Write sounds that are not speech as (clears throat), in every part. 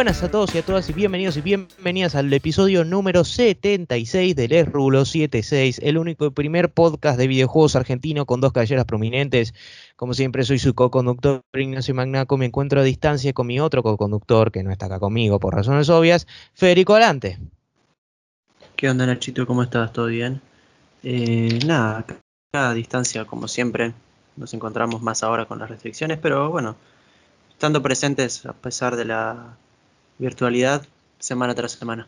buenas a todos y a todas y bienvenidos y bienvenidas al episodio número 76 del Es Rulo 76, el único y primer podcast de videojuegos argentino con dos caballeras prominentes. Como siempre soy su co-conductor Ignacio Magnaco, me encuentro a distancia con mi otro co-conductor que no está acá conmigo por razones obvias, Federico Alante. ¿Qué onda Nachito? ¿Cómo estás? ¿Todo bien? Eh, nada, a distancia como siempre, nos encontramos más ahora con las restricciones, pero bueno, estando presentes a pesar de la virtualidad semana tras semana.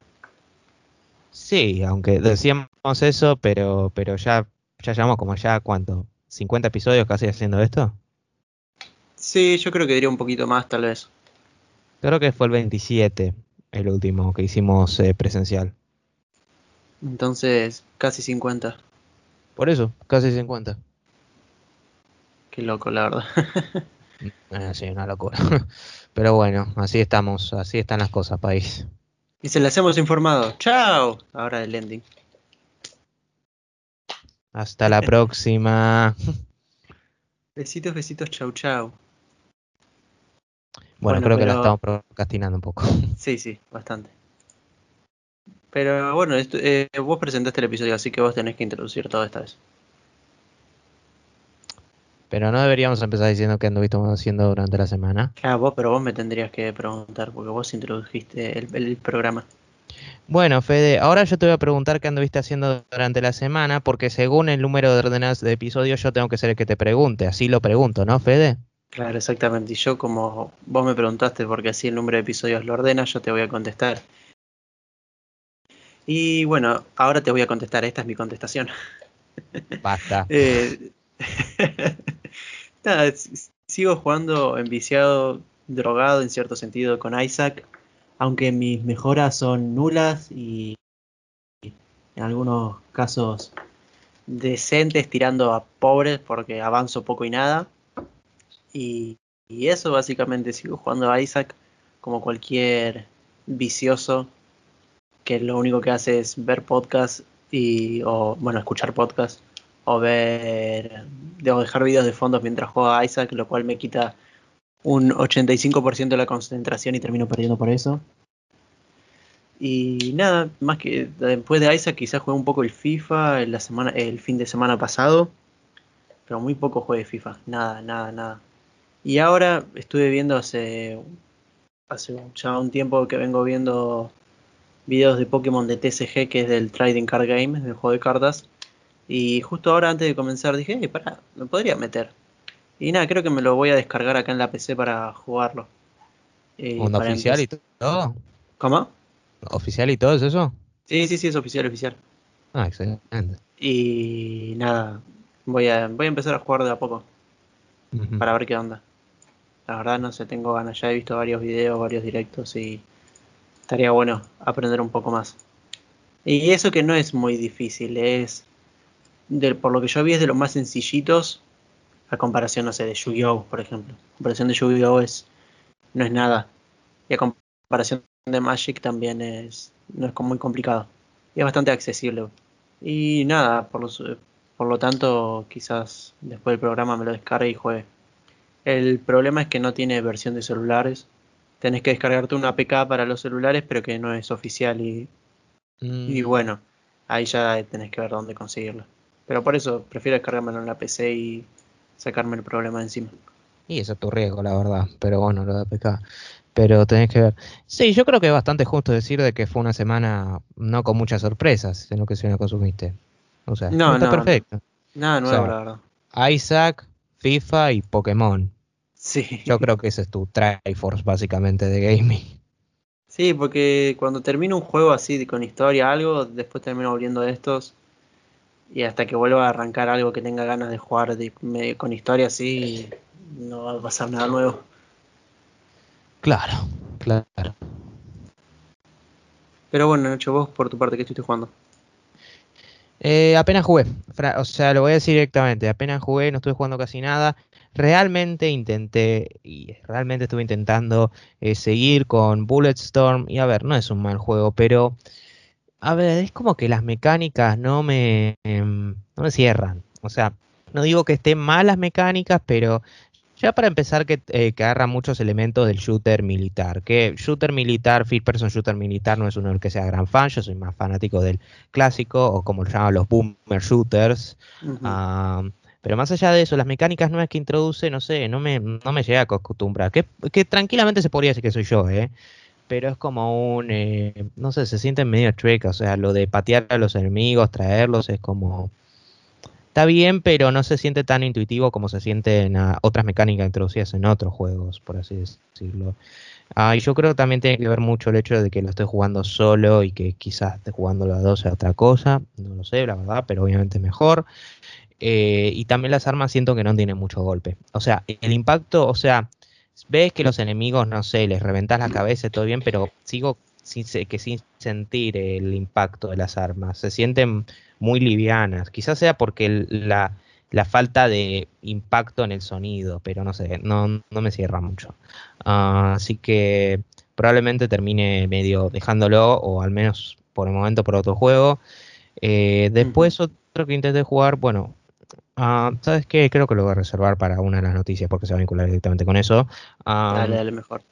Sí, aunque decíamos eso, pero, pero ya, ya llevamos como ya, ¿cuánto? ¿50 episodios casi haciendo esto? Sí, yo creo que diría un poquito más tal vez. Creo que fue el 27, el último que hicimos eh, presencial. Entonces, casi 50. Por eso, casi 50. Qué loco, la verdad. (laughs) Eh, sí, una locura. (laughs) Pero bueno, así estamos, así están las cosas, país. Y se las hemos informado. ¡Chao! Ahora el ending. Hasta la próxima. (laughs) Besitos, besitos, chau, chau. Bueno, Bueno, creo que la estamos procrastinando un poco. (laughs) Sí, sí, bastante. Pero bueno, esto- eh, vos presentaste el episodio, así que vos tenés que introducir todo esta vez. Pero no deberíamos empezar diciendo que anduviste haciendo durante la semana. Claro, vos, pero vos me tendrías que preguntar, porque vos introdujiste el, el programa. Bueno, Fede, ahora yo te voy a preguntar qué anduviste haciendo durante la semana, porque según el número de ordenadas de episodios yo tengo que ser el que te pregunte. Así lo pregunto, ¿no, Fede? Claro, exactamente. Y yo, como vos me preguntaste porque así el número de episodios lo ordena, yo te voy a contestar. Y bueno, ahora te voy a contestar. Esta es mi contestación. Basta. (laughs) Eh, (laughs) sigo jugando enviciado, drogado en cierto sentido con Isaac, aunque mis mejoras son nulas y en algunos casos decentes tirando a pobres porque avanzo poco y nada. Y, y eso básicamente sigo jugando a Isaac como cualquier vicioso que lo único que hace es ver podcast y o bueno escuchar podcast o ver o dejar videos de fondos mientras juega Isaac, lo cual me quita un 85% de la concentración y termino perdiendo por eso. Y nada, más que después de Isaac quizás jugué un poco el FIFA la semana, el fin de semana pasado, pero muy poco jugué FIFA, nada, nada, nada. Y ahora estuve viendo hace, hace ya un tiempo que vengo viendo videos de Pokémon de TCG, que es del Trading Card Game, del juego de cartas. Y justo ahora antes de comenzar dije, hey, pará, me podría meter. Y nada, creo que me lo voy a descargar acá en la PC para jugarlo. Eh, ¿Mundo para oficial y todo? ¿Cómo? ¿Oficial y todo es eso? Sí, sí, sí, es oficial, oficial. Ah, excelente. Y nada, voy a, voy a empezar a jugar de a poco para ver qué onda. La verdad no sé, tengo ganas, ya he visto varios videos, varios directos y estaría bueno aprender un poco más. Y eso que no es muy difícil, es del, por lo que yo vi es de los más sencillitos a comparación, no sé, de Yu-Gi-Oh, por ejemplo. A comparación de Yu-Gi-Oh es no es nada. Y a comparación de Magic también es no es como muy complicado. Y es bastante accesible. Y nada, por lo, su- por lo tanto, quizás después del programa me lo descargue y juegue. El problema es que no tiene versión de celulares. Tenés que descargarte una APK para los celulares, pero que no es oficial y, y Mm, bueno, ahí ya tenés que ver dónde conseguirlo. Pero por eso prefiero descargármelo en la PC y sacarme el problema de encima. Y eso es tu riesgo, la verdad. Pero bueno, lo de APK. Pero tenés que ver. Sí, yo creo que es bastante justo decir de que fue una semana no con muchas sorpresas lo que se me consumiste. O sea, No, está no, perfecto. Nada nuevo, sea, la verdad. Isaac, FIFA y Pokémon. Sí. Yo creo que ese es tu Triforce básicamente de gaming. Sí, porque cuando termino un juego así con historia, algo, después termino volviendo de estos. Y hasta que vuelva a arrancar algo que tenga ganas de jugar de- me- con historia así, no va a pasar nada nuevo. Claro, claro. Pero bueno, Nacho, vos por tu parte, ¿qué estuviste jugando? Eh, apenas jugué, o sea, lo voy a decir directamente, apenas jugué, no estuve jugando casi nada. Realmente intenté, y realmente estuve intentando eh, seguir con Bulletstorm, y a ver, no es un mal juego, pero, a ver, es como que las mecánicas no me, em, no me cierran. O sea, no digo que estén malas mecánicas, pero Ya para empezar, que, eh, que, agarra muchos elementos del shooter militar. Que shooter militar, first person shooter militar, no es uno del que sea gran fan. Yo soy más fanático del clásico, o como lo llaman los boomer shooters. pero más allá de eso, las mecánicas nuevas que introduce, no sé, no me, no me llega a acostumbrar. Que, que tranquilamente se podría decir que soy yo, ¿eh? Pero es como un, eh, no sé, se siente medio trick, o sea, lo de patear a los enemigos, traerlos, es como está bien, pero no se siente tan intuitivo como se sienten otras mecánicas introducidas en otros juegos, por así decirlo. Ah, y yo creo que también tiene que ver mucho el hecho de que lo estoy jugando solo y que quizás esté jugando a dos sea otra cosa, no lo sé, la verdad, pero obviamente mejor. Eh, y también las armas siento que no tienen mucho golpe. O sea, el impacto, o sea, ves que los enemigos, no sé, les reventas la cabeza y todo bien, pero sigo sin, que sin sentir el impacto de las armas. Se sienten muy livianas. Quizás sea porque la, falta de impacto en el sonido, pero no sé, no, no me cierra mucho. Ah, así que probablemente termine medio dejándolo, o al menos por el momento por otro juego. Eh, después otro que intenté jugar, bueno, uh, ¿sabes qué? Creo que lo voy a reservar para una de las noticias porque se va a vincular directamente con eso. Ah, dale, dale mejor.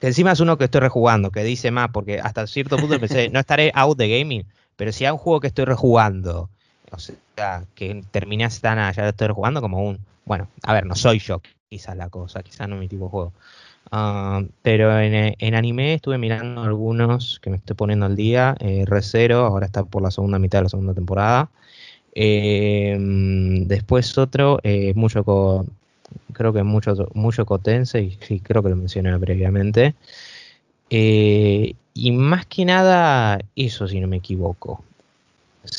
Que encima es uno que estoy rejugando, que dice más, porque hasta cierto punto pensé, no estaré out de gaming, pero si hay un juego que estoy rejugando, o sea, que terminé tan ya lo estoy rejugando como un, bueno, a ver, no soy yo, quizás la cosa, quizás no es mi tipo de juego. Ah, pero en, anime estuve mirando algunos que me estoy poniendo al día. Eh, Recero, ahora está por la segunda mitad de la segunda temporada. Eh, después otro, eh, mucho con creo que mucho, mucho Cotense, y sí, creo que lo mencioné previamente. Eh, y más que nada, eso si no me equivoco.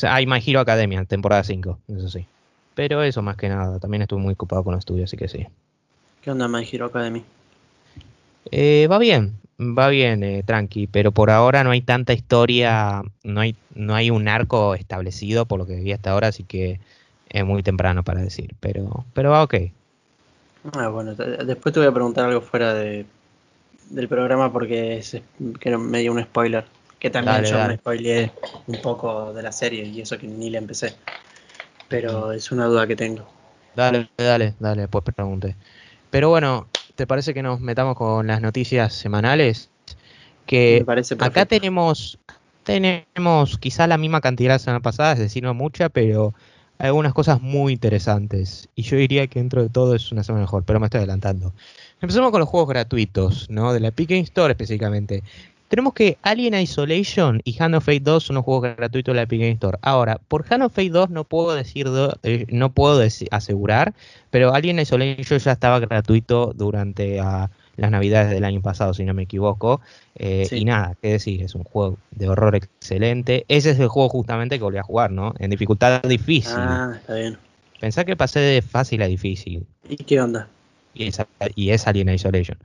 Hay My Hero Academia, temporada 5, eso sí. Pero eso más que nada, también estuve muy ocupado con los estudios, así que sí. ¿Qué onda My Hero Academy? Eh, va bien, va bien, eh, tranqui, pero por ahora no hay tanta historia, no hay, no hay un arco establecido por lo que vi hasta ahora, así que es muy temprano para decir, pero, pero va ok. Ah, bueno, después te voy a preguntar algo fuera de, del programa porque es que me dio un spoiler. Que también yo me spoileé un poco de la serie y eso que ni la empecé. Pero es una duda que tengo. Dale, dale, dale, pues pregunte. Pero bueno, ¿te parece que nos metamos con las noticias semanales? Que acá tenemos tenemos quizá la misma cantidad la semana pasada, es decir, no mucha, pero algunas cosas muy interesantes. Y yo diría que dentro de todo es una semana mejor, pero me estoy adelantando. Empezamos con los juegos gratuitos, ¿no? De la Epic Game Store específicamente. Tenemos que Alien Isolation y Hand of Fate 2 son los juegos gratuitos de la Epic Game Store. Ahora, por Hand of Fate 2 no puedo decir, eh, no puedo asegurar, pero Alien Isolation ya estaba gratuito durante ah, las navidades del año pasado, si no me equivoco. Eh, y nada, qué decir, es un juego de horror excelente. Ese es el juego justamente que volví a jugar, ¿no? En dificultad difícil. Ah, está bien. Pensá que pasé de fácil a difícil. ¿Y qué onda? y es, Alien Isolation.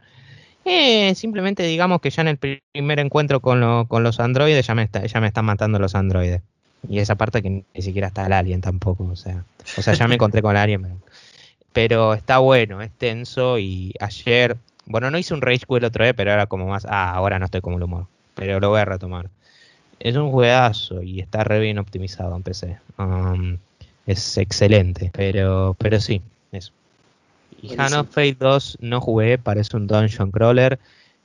Eh, simplemente digamos que ya en el primer encuentro con, con los androides ya me, está, ya me están matando los androides. Y esa parte que ni siquiera está el alien tampoco. O sea, o sea ya me encontré con el alien. Pero, está bueno, es tenso. Y ayer, bueno, no hice un Rage Quit otra vez, pero era como más. Ah, ahora no estoy como el humor. Pero lo voy a retomar. Es un juegazo y está re bien optimizado en PC. Um, es excelente. Pero, pero sí, eso. Y Hand of Fate 2 no jugué, parece un dungeon crawler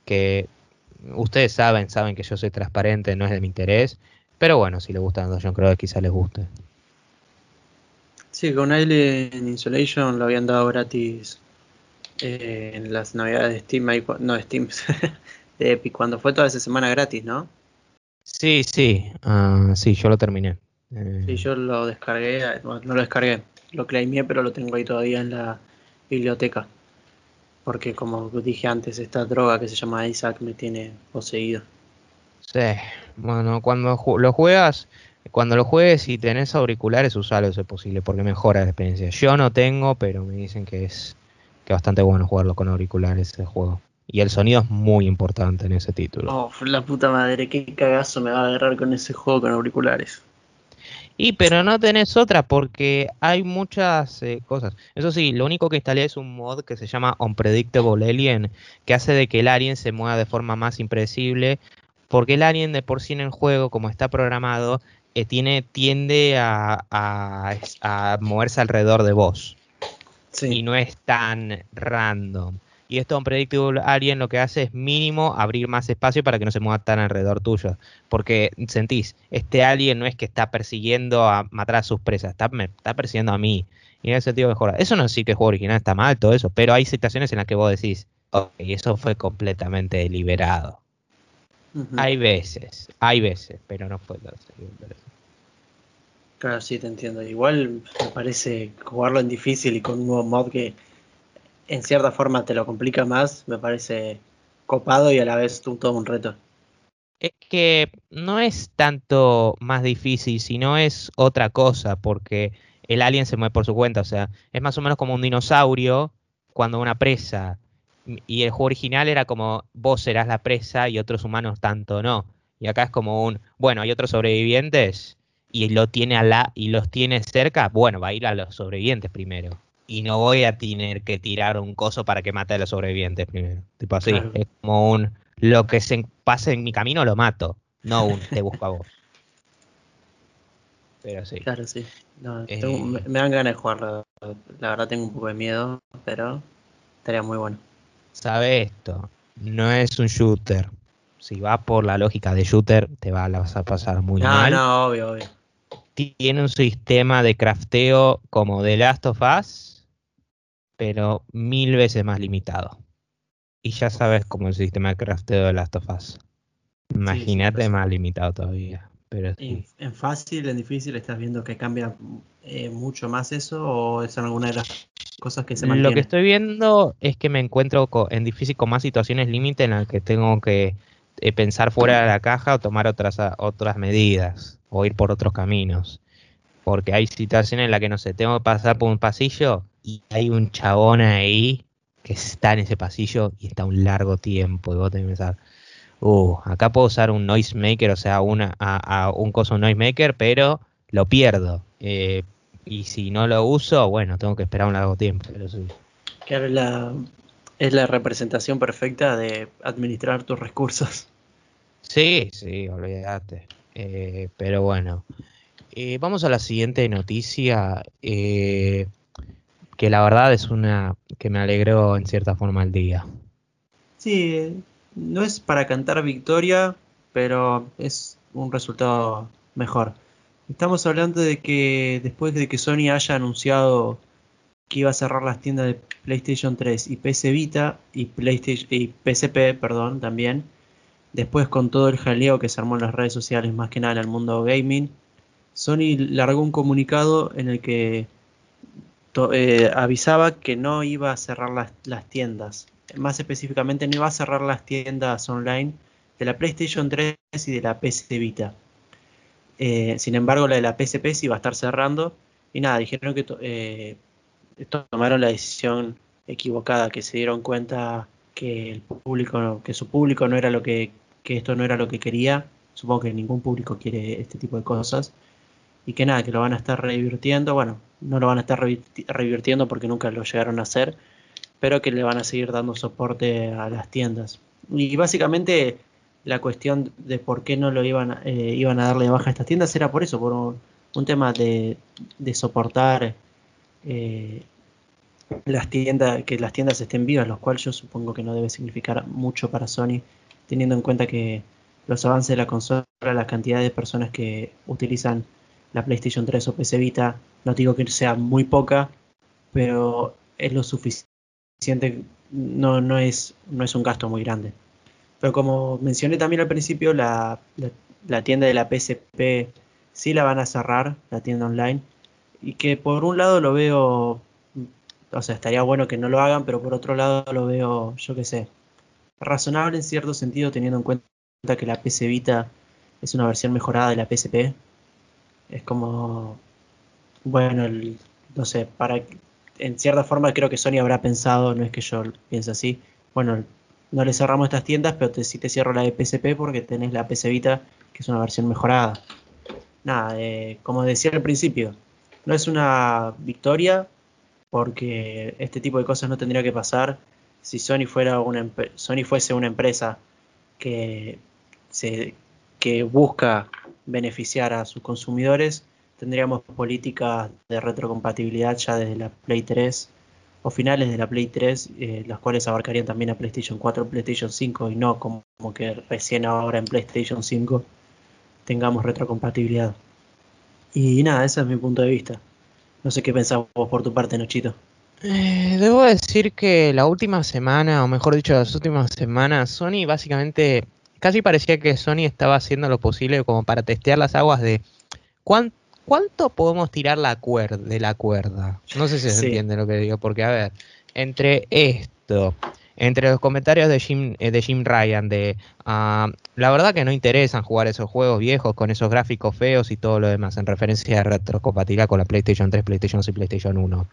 que ustedes saben, saben que yo soy transparente, no es de mi interés, pero bueno, si les gustan dungeon crawler quizás les guste. Sí, con Alien Insulation lo habían dado gratis eh, en las navidades de Steam, no de Steam, (laughs) de Epic, cuando fue toda esa semana gratis, ¿no? Sí, sí, uh, sí, yo lo terminé. Eh, sí, yo lo descargué, no lo descargué, lo claimé, pero lo tengo ahí todavía en la biblioteca. Porque como dije antes, esta droga que se llama Isaac me tiene poseído. Sí, bueno, cuando lo juegas, cuando lo juegues y tenés auriculares, usalo eso es posible, porque mejora la experiencia. Yo no tengo, pero me dicen que es que bastante bueno jugarlo con auriculares ese juego. Y el sonido es muy importante en ese título. Oh, la puta madre, qué cagazo me va a agarrar con ese juego con auriculares. Y pero no tenés otra porque hay muchas eh, cosas. Eso sí, lo único que instalé es un mod que se llama Unpredictable Alien, que hace de que el alien se mueva de forma más impredecible, porque el alien de por sí en el juego, como está programado, eh, tiene, tiende a, a, moverse alrededor de vos. y no es tan random. Y esto un Predictable Alien lo que hace es mínimo abrir más espacio para que no se mueva tan alrededor tuyo. Porque sentís, este alien no es que está persiguiendo a matar a sus presas, está, me, está persiguiendo a mí. Y en ese sentido mejora. Eso no sí que el juego original está mal, todo eso, pero hay situaciones en las que vos decís, ok, eso fue completamente deliberado. Hay veces, hay veces, pero no fue todo Claro, sí, te entiendo. Igual me parece jugarlo en difícil y con un nuevo mod que en cierta forma te lo complica más, me parece copado y a la vez todo un reto. Es que no es tanto más difícil, sino es otra cosa, porque el alien se mueve por su cuenta, o sea, es más o menos como un dinosaurio cuando una presa. Y el juego original era como vos serás la presa y otros humanos tanto no. Y acá es como un, bueno, hay otros sobrevivientes y lo tiene a la y los tiene cerca, bueno, va a ir a los sobrevivientes primero. Y no voy a tener que tirar un coso para que mate a los sobrevivientes primero. Tipo así, es como un lo que se pase en mi camino lo mato, no un te busco a vos. (laughs) Pero sí. Claro, sí. Eh, me, dan ganas de jugarlo. La verdad tengo un poco de miedo, pero estaría muy bueno. Sabe esto, no es un shooter. Si va por la lógica de shooter, te va, la vas a pasar muy mal. No, no, obvio, obvio. Tiene un sistema de crafteo como The Last of Us, pero mil veces más limitado. Y ya sabes cómo el sistema de crafteo de Last of Us. Imagínate más limitado todavía. Pero ¿En fácil, en difícil, estás viendo que cambia eh, mucho más eso o es alguna de las cosas que se mantienen? Lo que estoy viendo es que me encuentro en difícil con más situaciones límite en las que tengo que eh, pensar fuera de la caja o tomar otras, otras medidas o ir por otros caminos. Porque hay situaciones en las que, no sé, tengo que pasar por un pasillo y hay un chabón ahí que está en ese pasillo y está un largo tiempo y vos tenés que pensar uh, acá puedo usar un noisemaker, o sea, una, a, un coso noisemaker, pero lo pierdo. Eh, y si no lo uso, bueno, tengo que esperar un largo tiempo. Pero Claro, la, es la representación perfecta de administrar tus recursos. Sí, sí, olvídate. Eh, pero bueno, eh, vamos a la siguiente noticia, que la verdad es una que me alegró en cierta forma el día. Sí, no es para cantar victoria, pero es un resultado mejor. Estamos hablando de que después de que Sony haya anunciado que iba a cerrar las tiendas de PlayStation 3 y PC Vita y PlayStation y PSP, perdón, también. Después con todo el jaleo que se armó en las redes sociales, más que nada en el mundo gaming, Sony largó un comunicado en el que eh, avisaba que no iba a cerrar las, tiendas más específicamente no iba a cerrar las tiendas online de la PlayStation 3 y de la PC Vita. Eh, sin embargo, la de la PSP sí iba a estar cerrando. Y nada, dijeron que eh, tomaron la decisión equivocada, que se dieron cuenta que el público, que su público no era lo que, que esto no era lo que quería. Supongo que ningún público quiere este tipo de cosas. Y que nada, que lo van a estar revirtiendo. Bueno, no lo van a estar revirtiendo porque nunca lo llegaron a hacer pero que le van a seguir dando soporte a las tiendas. Y básicamente la cuestión de por qué no lo iban, eh, iban a darle baja a estas tiendas era por eso, por un, tema de, soportar eh, las tiendas, que las tiendas estén vivas, lo cual yo supongo que no debe significar mucho para Sony, teniendo en cuenta que los avances de la consola, la cantidad de personas que utilizan la PlayStation 3 o PC Vita, no digo que sea muy poca, pero es lo suficiente no, no, es, no es un gasto muy grande. Pero como mencioné también al principio, la, la, tienda de la PSP sí la van a cerrar, la tienda online. Y que por un lado lo veo, o sea, estaría bueno que no lo hagan, pero por otro lado lo veo, yo qué sé, razonable en cierto sentido teniendo en cuenta que la PS Vita es una versión mejorada de la PSP. Es como, bueno, no sé, para en cierta forma creo que Sony habrá pensado, no es que yo piense así, bueno, no le cerramos estas tiendas, pero sí te cierro la de PSP porque tenés la PS Vita, que es una versión mejorada. Nada, eh, como decía al principio, no es una victoria porque este tipo de cosas no tendría que pasar si Sony fuera una Sony fuese una empresa que se que busca beneficiar a sus consumidores tendríamos políticas de retrocompatibilidad ya desde la Play 3 o finales de la Play 3, eh, las cuales abarcarían también a PlayStation 4, PlayStation 5 y no como, que recién ahora en PlayStation 5 tengamos retrocompatibilidad. Y nada, ese es mi punto de vista. No sé qué pensás vos por tu parte, Nochito. Eh, debo decir que la última semana, o mejor dicho, las últimas semanas, Sony básicamente casi parecía que Sony estaba haciendo lo posible como para testear las aguas de cuánto ¿cuánto podemos tirar la cuerda, de la cuerda? No sé si se entiende lo que digo, porque a ver, entre esto, entre los comentarios de Jim, eh, de Jim Ryan, de ah, la verdad que no interesan jugar esos juegos viejos con esos gráficos feos y todo lo demás, en referencia a retrocompatibilidad con la PlayStation 3, PlayStation 2 y PlayStation 1.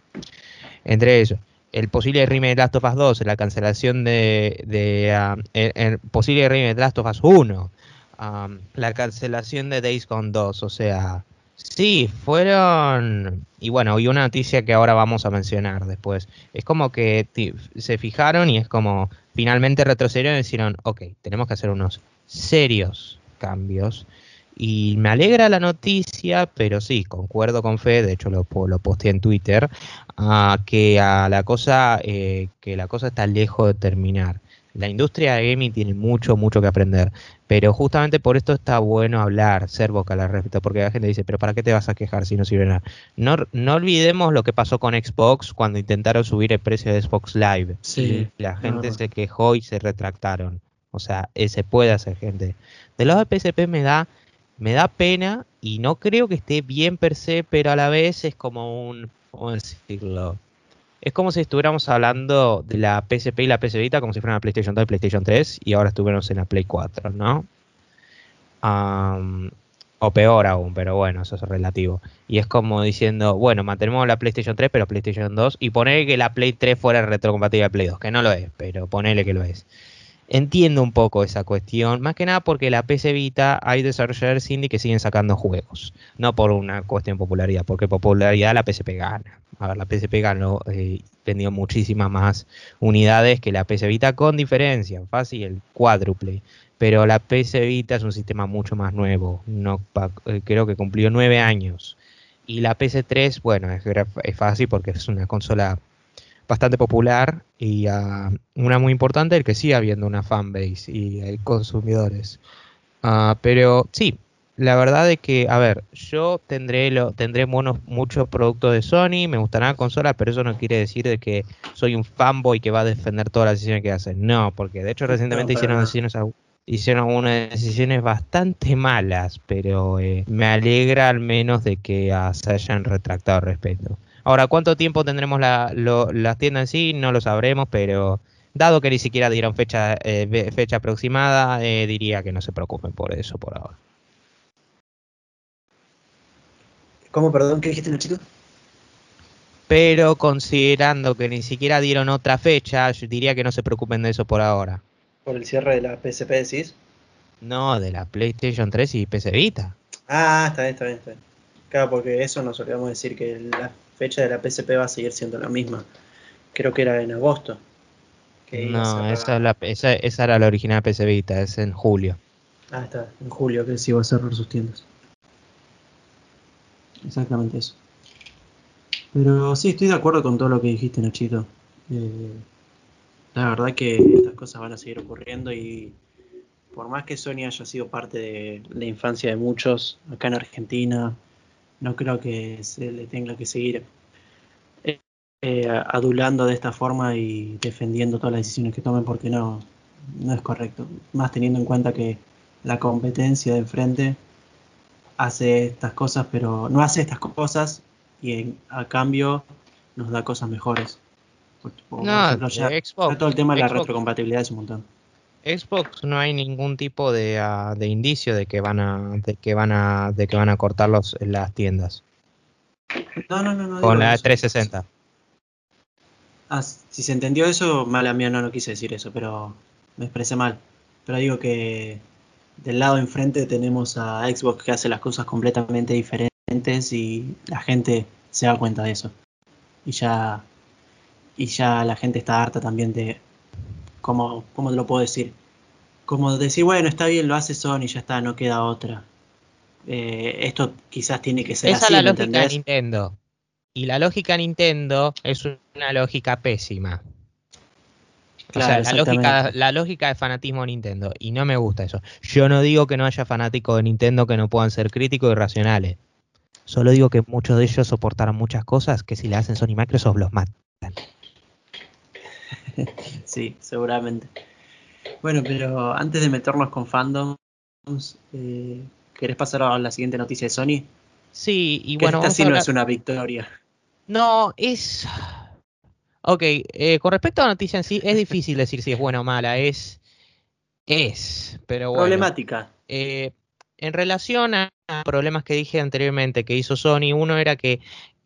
Entre ellos, el posible remake de Last of Us 2, la cancelación de, ah, el, posible remake de Last of Us 1, ah, la cancelación de Days Gone 2, o sea, Sí, fueron. Y bueno, y una noticia que ahora vamos a mencionar después. Es como que se fijaron y es como finalmente retrocedieron y dijeron, ok, tenemos que hacer unos serios cambios. Y me alegra la noticia, pero sí, concuerdo con Fe, de hecho lo, lo posteé en Twitter, que a la cosa, eh, que la cosa está lejos de terminar la industria de gaming tiene mucho, mucho que aprender. Pero justamente por esto está bueno hablar, ser vocal al respecto, porque la gente dice, pero ¿para qué te vas a quejar si no sirve nada? No, no olvidemos lo que pasó con Xbox cuando intentaron subir el precio de Xbox Live. Sí, la gente se quejó y se retractaron. O sea, se puede hacer gente. Del lado de PSP me da, me da pena y no creo que esté bien per se, pero a la vez es como un, ¿cómo decirlo? Es como si estuviéramos hablando de la PSP y la PS Vita como si fueran la PlayStation 2 y PlayStation 3 y ahora estuviéramos en la Play 4, ¿no? o peor aún, pero bueno, eso es relativo. Y es como diciendo, bueno, mantenemos la PlayStation 3, pero PlayStation 2, y poner que la Play 3 fuera retrocompatible a Play 2, que no lo es, pero ponele que lo es. Entiendo un poco esa cuestión, más que nada porque la PC Vita hay desarrolladores indie que siguen sacando juegos, no por una cuestión de popularidad, porque popularidad la PSP gana. A ver, la PSP ganó, eh, vendió muchísimas más unidades que la PC Vita con diferencia, fácil, el cuádruple. Pero la PC Vita es un sistema mucho más nuevo, eh, creo que cumplió nueve años. Y la PS3, bueno, es fácil porque es una consola bastante popular y uh, una muy importante, el que sigue habiendo una fanbase y hay consumidores. Uh, pero sí, la verdad es que, a ver, yo tendré lo, tendré muchos productos de Sony, me gustará la consola, pero eso no quiere decir de que soy un fanboy que va a defender todas las decisiones que hacen. No, porque de hecho recientemente hicieron decisiones hicieron unas decisiones bastante malas, pero eh, me alegra al menos de que uh, se hayan retractado al respecto. Ahora, ¿cuánto tiempo tendremos la, las tiendas en sí? No lo sabremos, pero dado que ni siquiera dieron fecha, eh, fecha aproximada, eh, diría que no se preocupen por eso por ahora. ¿Cómo, perdón? ¿Qué dijiste, Nachito? Pero considerando que ni siquiera dieron otra fecha, yo diría que no se preocupen de eso por ahora. ¿Por el cierre de la PSP decís? No, de la PlayStation 3 y PC Vita. Ah, está bien, está bien, está bien. Claro, porque eso nos olvidamos decir que la fecha de la PSP va a seguir siendo la misma. Creo que era en agosto. no, esa, la, esa, esa, era la original PS Vita, es en julio. Ah, está, en julio que sí va a cerrar sus tiendas. Exactamente eso. Pero sí, estoy de acuerdo con todo lo que dijiste, Nachito. Eh, la verdad que estas cosas van a seguir ocurriendo y por más que Sony haya sido parte de la infancia de muchos acá en Argentina, no creo que se le tenga que seguir eh, eh, adulando de esta forma y defendiendo todas las decisiones que tomen porque no, no es correcto. Más teniendo en cuenta que la competencia de enfrente hace estas cosas, pero no hace estas cosas y a cambio nos da cosas mejores. no, Xbox, todo el tema de la retrocompatibilidad es un montón. Xbox no hay ningún tipo de, uh, de, indicio de que van a de que van a de que van a cortar los, las tiendas. No, no, no, no Con la 360. Ah, si se entendió eso, mala mía no, no quise decir eso, pero me expresé mal. Pero digo que del lado enfrente tenemos a Xbox que hace las cosas completamente diferentes y la gente se da cuenta de eso. Y ya y ya la gente está harta también de como, ¿cómo te lo puedo decir? Como decir, bueno, está bien, lo hace Sony, ya está, no queda otra. Eh, esto quizás tiene que ser Esa así, es la lógica de Nintendo. Y la lógica Nintendo es una lógica pésima. Claro, o sea, la lógica, la lógica de fanatismo Nintendo. Y no me gusta eso. Yo no digo que no haya fanáticos de Nintendo que no puedan ser críticos y racionales. Solo digo que muchos de ellos soportaron muchas cosas que si le hacen Sony y Microsoft los matan. Sí, seguramente. Bueno, pero antes de meternos con fandoms, eh, ¿querés pasar a la siguiente noticia de Sony? Sí, y Que bueno, esta sí a no hablar- es una victoria. No, es... Ok, eh, con respecto a la noticia en sí, es difícil decir si es buena o mala, es... Es, pero bueno. Problemática. Eh, en relación a problemas que dije anteriormente que hizo Sony, uno era que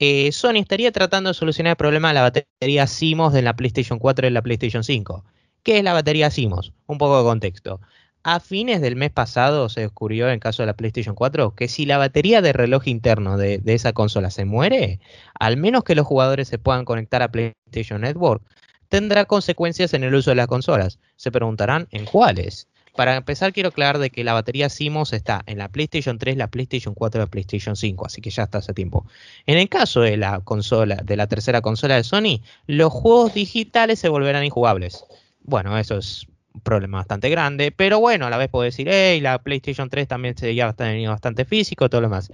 eh, Sony estaría tratando de solucionar el problema de la batería CMOS de la PlayStation 4 y la PlayStation 5. ¿Qué es la batería CMOS? Un poco de contexto. A fines del mes pasado se descubrió en el caso de la PlayStation 4 que si la batería de reloj interno de, de esa consola se muere, al menos que los jugadores se puedan conectar a PlayStation Network, tendrá consecuencias en el uso de las consolas. Se preguntarán en cuáles. Para empezar, quiero aclarar de que la batería CMOS está en la PlayStation 3, la PlayStation 4 y la PlayStation 5, así que ya está hace tiempo. En el caso de la consola, de la tercera consola de Sony, los juegos digitales se volverán injugables. Bueno, eso es un problema bastante grande, pero bueno, a la vez puedo decir, hey, la PlayStation 3 también se ya bastante, bastante físico, todo lo demás.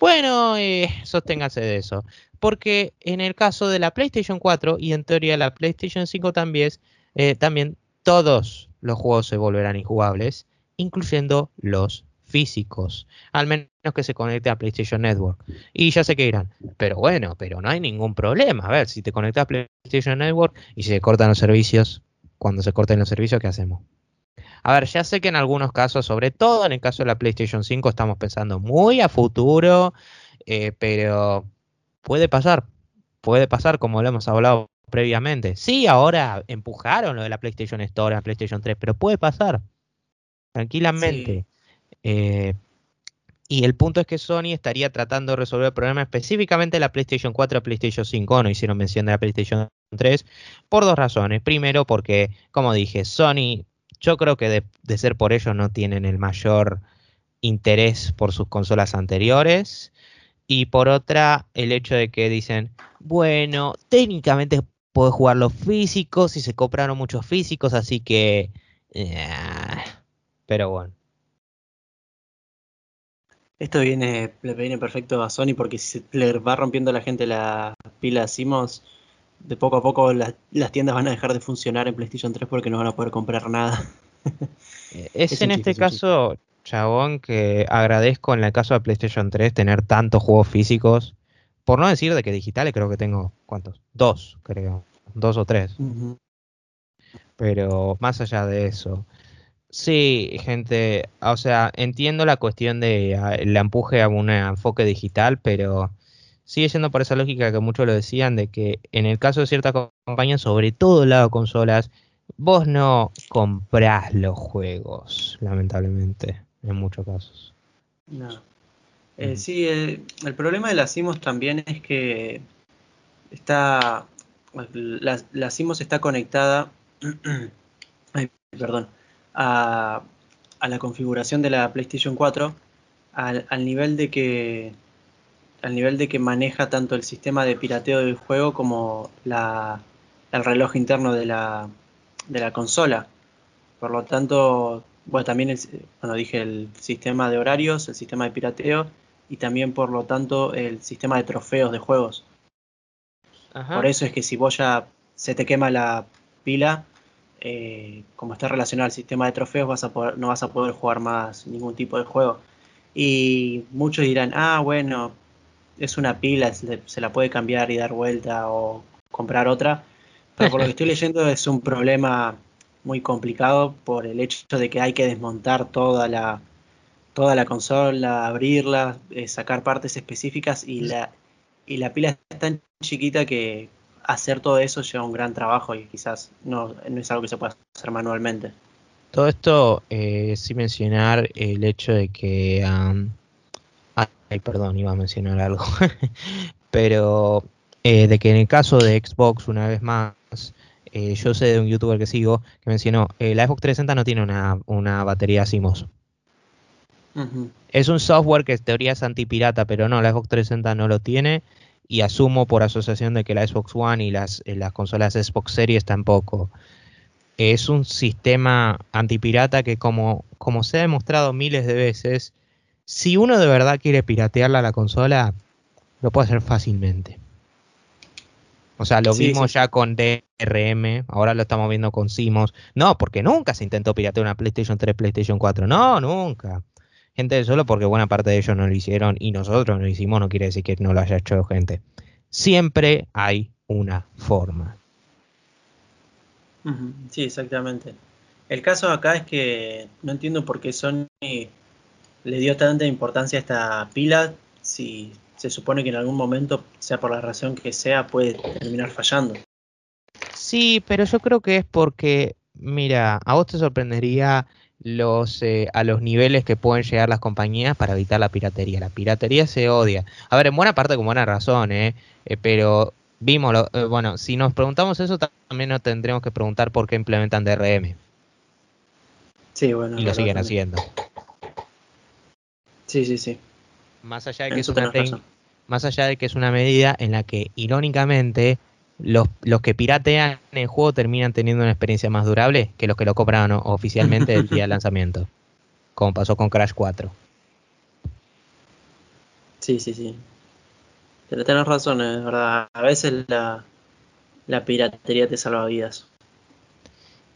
Bueno, eh, de eso. Porque en el caso de la PlayStation 4 y en teoría la PlayStation 5 también, eh, también todos los juegos se volverán injugables, incluyendo los físicos, al menos que se conecte a PlayStation Network. Y ya sé que dirán, pero bueno, pero no hay ningún problema. A ver, si te conectas a PlayStation Network y se cortan los servicios, cuando se corten los servicios, ¿qué hacemos? A ver, ya sé que en algunos casos, sobre todo en el caso de la PlayStation 5, estamos pensando muy a futuro, eh, pero puede pasar, puede pasar como lo hemos hablado previamente. Sí, ahora empujaron lo de la PlayStation Store a PlayStation 3, pero puede pasar tranquilamente. Eh, y el punto es que Sony estaría tratando de resolver el problema específicamente de la PlayStation 4 a PlayStation 5. No hicieron mención de la PlayStation 3 por dos razones. Primero, porque, como dije, Sony, yo creo que de, de ser por ello no tienen el mayor interés por sus consolas anteriores. Y por otra, el hecho de que dicen, bueno, técnicamente puedes jugar los físicos y se compraron muchos físicos, así que... eh, pero bueno. Esto viene, le viene perfecto a Sony porque si se le va rompiendo a la gente la pila CMOS, de poco a poco las, las tiendas van a dejar de funcionar en PlayStation 3 porque no van a poder comprar nada. (laughs) Eh, Es, Es en este caso, chabón, que agradezco en el caso de PlayStation 3 tener tantos juegos físicos. Por no decir de que digitales creo que tengo, ¿cuántos? Dos, creo. Dos o tres. Pero más allá de eso. Sí, gente, o sea, entiendo la cuestión de ah, el empuje a un enfoque digital, pero sigue siendo por esa lógica que muchos lo decían, de que en el caso de ciertas co- compañías, sobre todo el lado de consolas, vos no comprás los juegos, lamentablemente, en muchos casos. No. Eh, sí, eh, el problema de las CMOS también es que está. La, la CMOS está conectada. (clears throat) ay, perdón. A, a la configuración de la PlayStation 4 al, al nivel de que. Al nivel de que maneja tanto el sistema de pirateo del juego como la, el reloj interno de la, de la consola. Por lo tanto, bueno, también el, bueno, dije el sistema de horarios, el sistema de pirateo y también por lo tanto el sistema de trofeos de juegos. Ajá. Por eso es que si vos ya se te quema la pila, eh, como está relacionado al sistema de trofeos, vas a poder, no vas a poder jugar más ningún tipo de juego. Y muchos dirán, ah, bueno, es una pila, se, se la puede cambiar y dar vuelta o comprar otra. Pero por lo que estoy (laughs) leyendo es un problema muy complicado por el hecho de que hay que desmontar toda la toda la consola, abrirla, eh, sacar partes específicas y la y la pila es tan chiquita que hacer todo eso lleva un gran trabajo y quizás no, no es algo que se pueda hacer manualmente. Todo esto eh, sin mencionar el hecho de que... am, ay, perdón, iba a mencionar algo. (laughs) Pero eh, de que en el caso de Xbox, una vez más, eh, yo sé de un youtuber que sigo que mencionó, eh, la Xbox 360 no tiene una, una batería CMOS. Es un software que en teoría es antipirata, pero no, la Xbox 360 no lo tiene. y asumo por asociación de que la Xbox One y las, eh, las consolas Xbox Series tampoco. Es un sistema antipirata que como, como se ha demostrado miles de veces, si uno de verdad quiere piratearla a la consola, lo puede hacer fácilmente. O sea, lo vimos ya con DRM, ahora lo estamos viendo con Simos. No, porque nunca se intentó piratear una PlayStation 3, PlayStation 4. No, nunca. Gente, solo porque buena parte de ellos no lo hicieron y nosotros no lo hicimos, no quiere decir que no lo haya hecho gente. Siempre hay una forma. Sí, exactamente. El caso acá es que no entiendo por qué Sony le dio tanta importancia a esta pila si se supone que en algún momento, sea por la razón que sea, puede terminar fallando. Sí, pero yo creo que es porque, mira, a vos te sorprendería los eh, a los niveles que pueden llegar las compañías para evitar la piratería. La piratería se odia. A ver, en buena parte con buena razón, ¿eh? eh pero vimos, eh, bueno, si nos preguntamos eso, también nos tendremos que preguntar por qué implementan DRM. Sí, bueno. Y lo siguen haciendo. Sí, sí, sí. Más allá de que es una más allá de que es una medida en la que, irónicamente, los, los, que piratean el juego terminan teniendo una experiencia más durable que los que lo compran oficialmente el día de (laughs) lanzamiento, como pasó con Crash 4. Sí, sí, sí. Pero tenés razón, es verdad. A veces la, la piratería te salva vidas.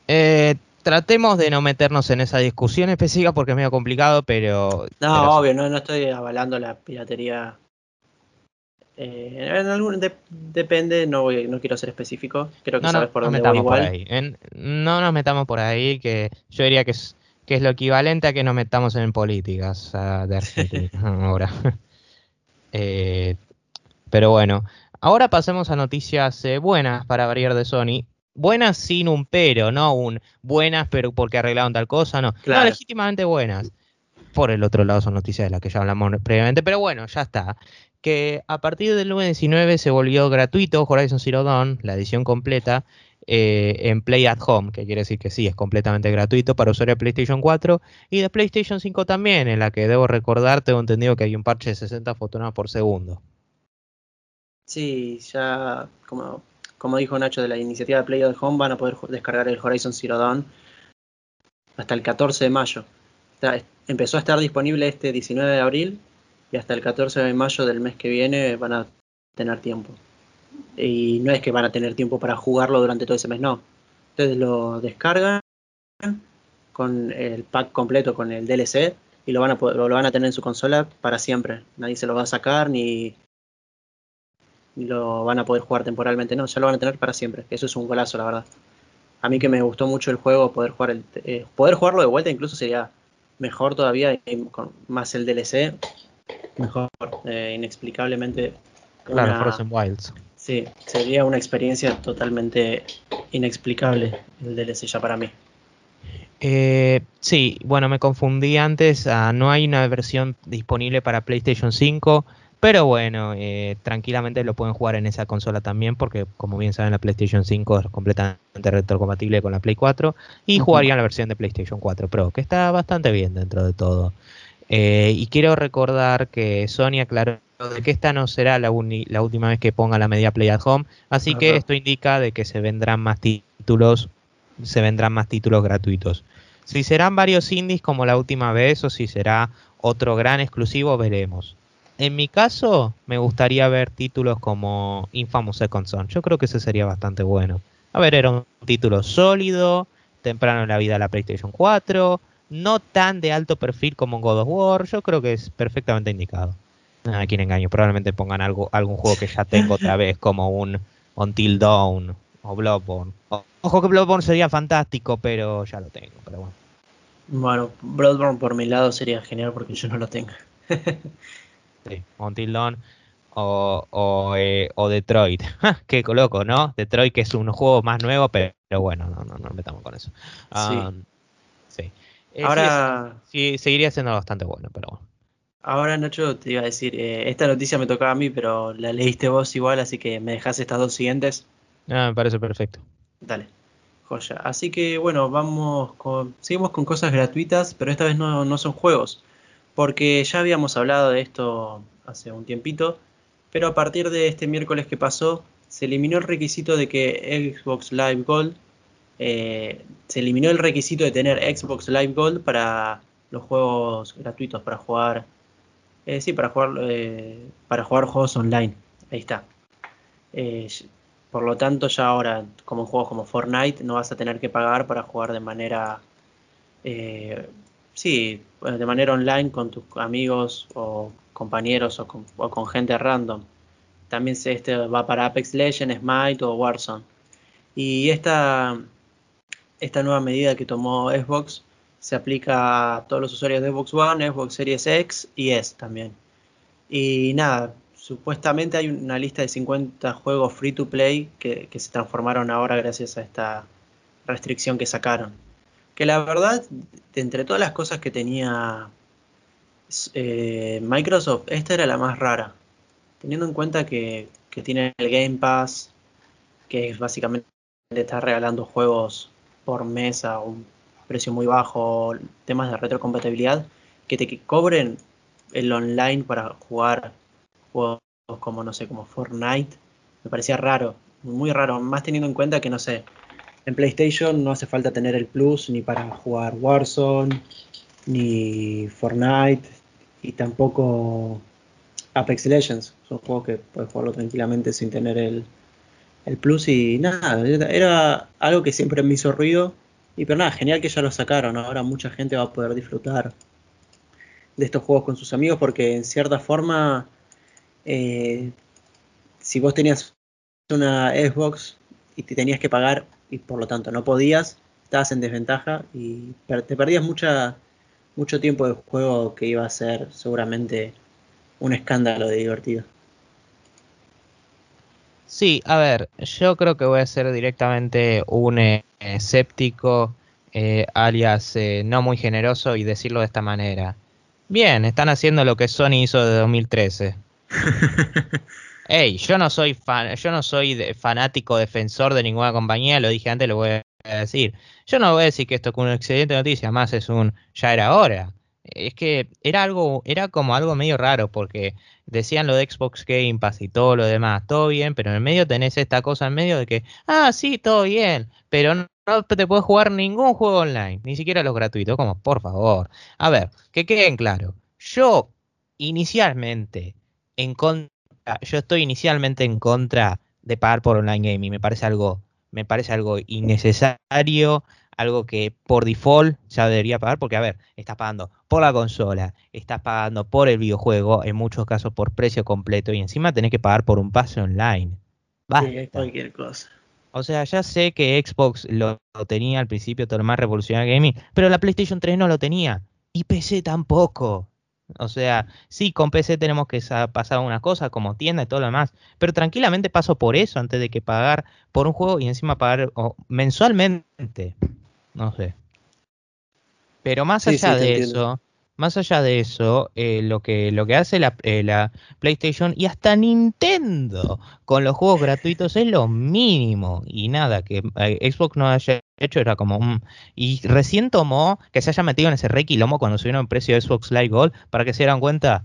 Eh, tratemos de no meternos en esa discusión específica porque es medio complicado, pero... No, obvio, no, no estoy avalando la piratería eh, en algún, depende, no voy, no quiero ser específico, creo que sabes por dónde voy igual. no nos metamos por ahí, que yo diría que es, que es lo equivalente a que nos metamos en políticas de Argentina (laughs) (laughs) ahora. Eh, pero bueno, ahora pasemos a noticias eh, buenas para variar de Sony. Buenas sin un pero, no un buenas pero porque arreglaron tal cosa, no. No, legítimamente buenas. Por el otro lado son noticias de las que ya hablamos previamente, pero bueno, ya está que a partir del 9.19 se volvió gratuito Horizon Zero Dawn, la edición completa, eh, en Play at Home, que quiere decir que sí, es completamente gratuito para usuarios de PlayStation 4 y de PlayStation 5 también, en la que debo recordar, tengo entendido que hay un parche de 60 fotogramas por segundo. Sí, ya como, como dijo Nacho de la iniciativa de Play at Home, van a poder descargar el Horizon Zero Dawn hasta el 14 de mayo. Empezó a estar disponible este 19 de abril y hasta el 14 de mayo del mes que viene van a tener tiempo. Y no es que van a tener tiempo para jugarlo durante todo ese mes, no. Ustedes lo descargan con el pack completo, con el DLC, y lo van a, lo van a tener en su consola para siempre. Nadie se lo va a sacar ni, lo van a poder jugar temporalmente, no, ya lo van a tener para siempre. Eso es un golazo, la verdad. A mí que me gustó mucho el juego, poder jugar el, eh, poder jugarlo de vuelta incluso sería mejor todavía, con más el DLC, mejor, eh, inexplicablemente. Claro, Frozen Wilds. Sí, sería una experiencia totalmente inexplicable el DLC ya para mí. Eh, sí, bueno, me confundí antes. Ah, no hay una versión disponible para PlayStation 5, pero bueno, eh, tranquilamente lo pueden jugar en esa consola también, porque como bien saben, la PlayStation 5 es completamente retrocompatible con la Play 4 y jugarían la versión de PlayStation 4 Pro, que está bastante bien dentro de todo. Eh, y quiero recordar que Sony aclaró de que esta no será la, última vez que ponga la media Play at Home, así que esto indica de que se vendrán más títulos, se vendrán más títulos gratuitos. Si serán varios indies como la última vez o si será otro gran exclusivo, veremos. En mi caso, me gustaría ver títulos como Infamous Second Son. Yo creo que ese sería bastante bueno. A ver, era un título sólido, temprano en la vida de la PlayStation 4, no tan de alto perfil como God of War, yo creo que es perfectamente indicado. Nada, quien engaño, probablemente pongan algún juego que ya tengo otra vez, como un Until Dawn o Bloodborne. ojo que Bloodborne sería fantástico, pero ya lo tengo, pero bueno. Bueno, Bloodborne por mi lado sería genial porque yo no lo tengo. (laughs) sí, Until Dawn o, o, eh, o Detroit. (laughs) Qué loco, ¿no? Detroit que es un juego más nuevo, pero, bueno, no, no, no metamos con eso. sí. sí. Eh, ahora. Sí, seguiría siendo bastante bueno, pero bueno. Ahora, Nacho, te iba a decir, eh, esta noticia me tocaba a mí, pero la leíste vos igual, así que me dejas estas dos siguientes. Ah, me parece perfecto. Dale, joya. Así que bueno, vamos con. Seguimos con cosas gratuitas, pero esta vez no, no son juegos. Porque ya habíamos hablado de esto hace un tiempito. pero a partir de este miércoles que pasó, se eliminó el requisito de que Xbox Live Gold, eh, se eliminó el requisito de tener Xbox Live Gold para los juegos gratuitos, para jugar, eh, sí, para jugar, eh, para jugar juegos online. Ahí está. por lo tanto, ya ahora, como juegos como Fortnite, no vas a tener que pagar para jugar de manera, sí, de manera online con tus amigos o compañeros o con, gente random. También se, este va para Apex Legends, Smite o Warzone. Y esta, esta nueva medida que tomó Xbox se aplica a todos los usuarios de Xbox One, Xbox Series X y S también. Y nada, supuestamente hay una lista de 50 juegos free to play que se transformaron ahora gracias a esta restricción que sacaron. Que la verdad, entre todas las cosas que tenía eh, Microsoft, esta era la más rara. Teniendo en cuenta que, tiene el Game Pass, que es básicamente está regalando juegos por mes a un precio muy bajo, temas de retrocompatibilidad, que te cobren el online para jugar juegos como, no sé, como Fortnite, me parecía raro, muy raro, más teniendo en cuenta que, no sé, en PlayStation no hace falta tener el Plus ni para jugar Warzone, ni Fortnite, y tampoco Apex Legends. Son juegos que puedes jugarlo tranquilamente sin tener el, el plus y nada, era algo que siempre me hizo ruido. Y pero nada, genial que ya lo sacaron. Ahora mucha gente va a poder disfrutar de estos juegos con sus amigos porque en cierta forma, eh, si vos tenías una Xbox y te tenías que pagar y por lo tanto no podías, estabas en desventaja y te perdías mucha mucho tiempo de juego que iba a ser seguramente un escándalo de divertido. Sí, a ver, yo creo que voy a ser directamente un eh, escéptico, eh, alias eh, no muy generoso y decirlo de esta manera. Bien, están haciendo lo que Sony hizo de 2013. (laughs) Ey, yo no soy fan, yo no soy fanático defensor de ninguna compañía, lo dije antes, lo voy a decir. Yo no voy a decir que esto es una excelente noticia, más es un ya era hora. Es que era algo, era como algo medio raro, porque decían lo de Xbox Game Pass y todo lo demás, todo bien, pero en el medio tenés esta cosa en medio de que, ah, sí, todo bien, pero no, te puedes jugar ningún juego online, ni siquiera los gratuitos, como por favor. A ver, que queden claro. Yo, inicialmente, en contra, yo estoy inicialmente en contra de pagar por online gaming, me parece algo me parece algo innecesario, algo que por default ya debería pagar, porque a ver, estás pagando por la consola, estás pagando por el videojuego, en muchos casos por precio completo, y encima tenés que pagar por un pase online. Basta. cualquier cosa. O sea, ya sé que Xbox lo, tenía al principio, todo lo más revolucionario gaming, pero la PlayStation 3 no lo tenía. Y PC tampoco. O sea, sí, con PC tenemos que pasar una cosa como tienda y todo lo demás, pero tranquilamente paso por eso antes de que pagar por un juego y encima pagar mensualmente. No sé. Pero más allá de eso, más allá de eso, eh, lo, que, lo que hace la, eh, la, PlayStation y hasta Nintendo con los juegos gratuitos es lo mínimo. Y nada, que eh, Xbox no haya hecho era como... un y recién tomó que se haya metido en ese re quilombo cuando subieron el precio de Xbox Live Gold para que se dieran cuenta,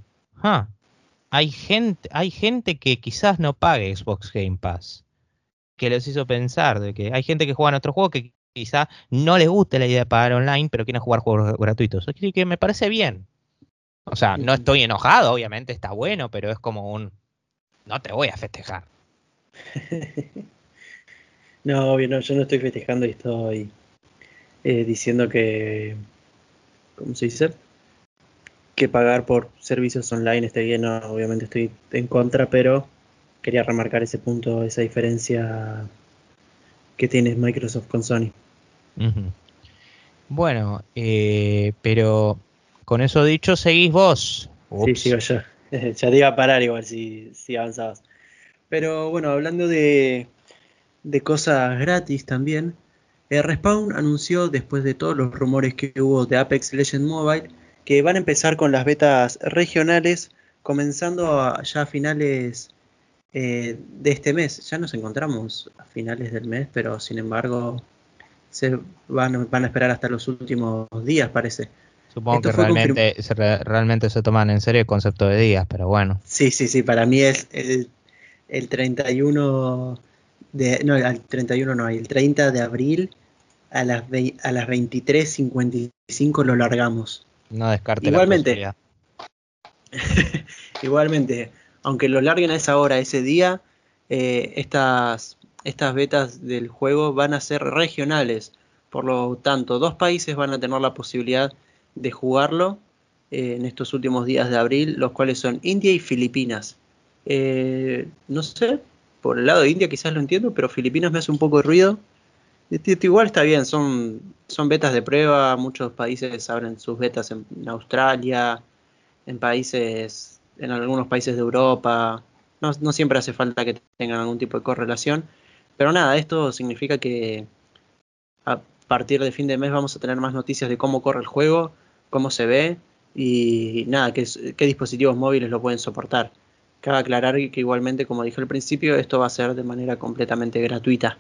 hay, gente, hay gente que quizás no pague Xbox Game Pass. Que les hizo pensar de que hay gente que juega en otro juego que quizá no les guste la idea de pagar online, pero quieren jugar juegos gratuitos. Así que me parece bien. O sea, no estoy enojado, obviamente está bueno, pero es como un... No te voy a festejar. (laughs) no, obvio, no, yo no estoy festejando y estoy eh, diciendo que... ¿Cómo se dice? Que pagar por servicios online esté bien, no, obviamente estoy en contra, pero quería remarcar ese punto, esa diferencia que tiene Microsoft con Sony. Bueno, eh, pero con eso dicho, seguís vos. Sí, sigo yo. (laughs) ya te iba a parar igual si, si avanzabas. Pero bueno, hablando de, de cosas gratis también, eh, Respawn anunció, después de todos los rumores que hubo de Apex Legends Mobile, que van a empezar con las betas regionales, comenzando ya a finales eh, de este mes. Ya nos encontramos a finales del mes, pero sin embargo se van, van a esperar hasta los últimos días, parece. Supongo que realmente se, realmente se toman en serio el concepto de días, pero bueno. Sí, sí, sí, para mí es el, el 31 de, no, el 31 no, el 30 de abril a las, a las 23.55 lo largamos. No descarte Igualmente, (laughs) igualmente, aunque lo larguen a esa hora, ese día, eh, estas, estas betas del juego van a ser regionales. Por lo tanto, dos países van a tener la posibilidad de jugarlo eh, en estos últimos días de abril, los cuales son India y Filipinas. Eh, no sé, por el lado de India quizás lo entiendo, pero Filipinas me hace un poco de ruido. Igual está bien, son, son betas de prueba, muchos países abren sus betas en, Australia, en países, en algunos países de Europa. No, siempre hace falta que tengan algún tipo de correlación. Pero nada, esto significa que a partir de fin de mes vamos a tener más noticias de cómo corre el juego, cómo se ve y nada, qué, dispositivos móviles lo pueden soportar. Cabe aclarar que igualmente, como dije al principio, esto va a ser de manera completamente gratuita.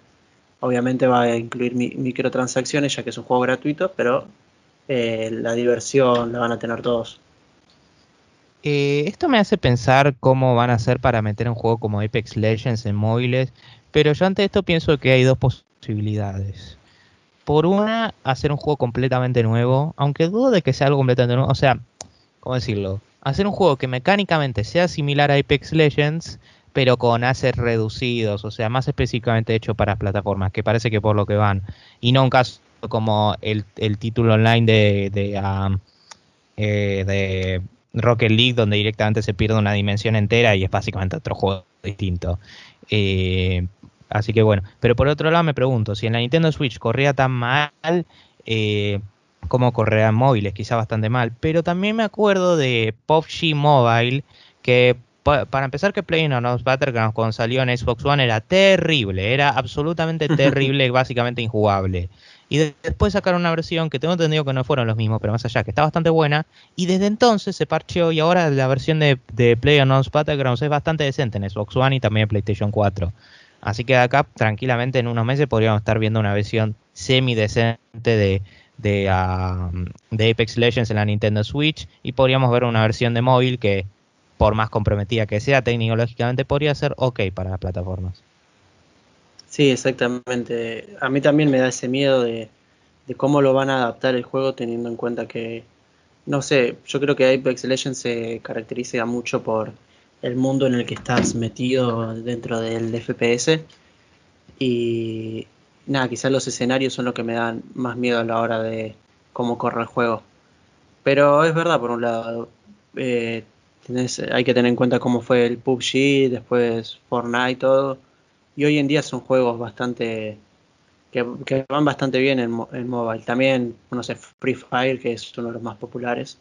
Obviamente va a incluir microtransacciones ya que es un juego gratuito, pero eh, la diversión la van a tener todos. Eh, esto me hace pensar cómo van a hacer para meter un juego como Apex Legends en móviles, pero yo ante esto pienso que hay dos posibilidades. Por una, hacer un juego completamente nuevo, aunque dudo de que sea algo completamente nuevo, o sea, ¿cómo decirlo? hacer un juego que mecánicamente sea similar a Apex Legends, pero con assets reducidos, o sea, más específicamente hecho para plataformas, que parece que por lo que van, y no un caso como el, título online de, de, um, eh, de, Rocket League, donde directamente se pierde una dimensión entera y es básicamente otro juego distinto. Eh, así que bueno, pero por otro lado me pregunto, si en la Nintendo Switch corría tan mal, eh, cómo correran móviles, quizá bastante mal. Pero también me acuerdo de PUBG Mobile, que para empezar que PlayerUnknown's Battlegrounds cuando salió en Xbox One era terrible, era absolutamente (laughs) terrible básicamente injugable. Y después sacaron una versión que tengo entendido que no fueron los mismos, pero más allá, que está bastante buena. Y desde entonces se parcheó y ahora la versión de, de PlayerUnknown's Battlegrounds es bastante decente en Xbox One y también en PlayStation 4. Así que acá tranquilamente en unos meses podríamos estar viendo una versión semi decente de, de, de Apex Legends en la Nintendo Switch y podríamos ver una versión de móvil que, por más comprometida que sea tecnológicamente, podría ser ok para las plataformas. Sí, exactamente. A mí también me da ese miedo de, cómo lo van a adaptar el juego teniendo en cuenta que, no sé, yo creo que Apex Legends se caracteriza mucho por el mundo en el que estás metido dentro del FPS y nada, quizás los escenarios son lo que me dan más miedo a la hora de cómo corre el juego. Pero es verdad, por un lado, eh, hay que tener en cuenta cómo fue el PUBG, después Fortnite y todo. Y hoy en día son juegos bastante que, van bastante bien en, en, mobile. También, no sé, Free Fire, que es uno de los más populares.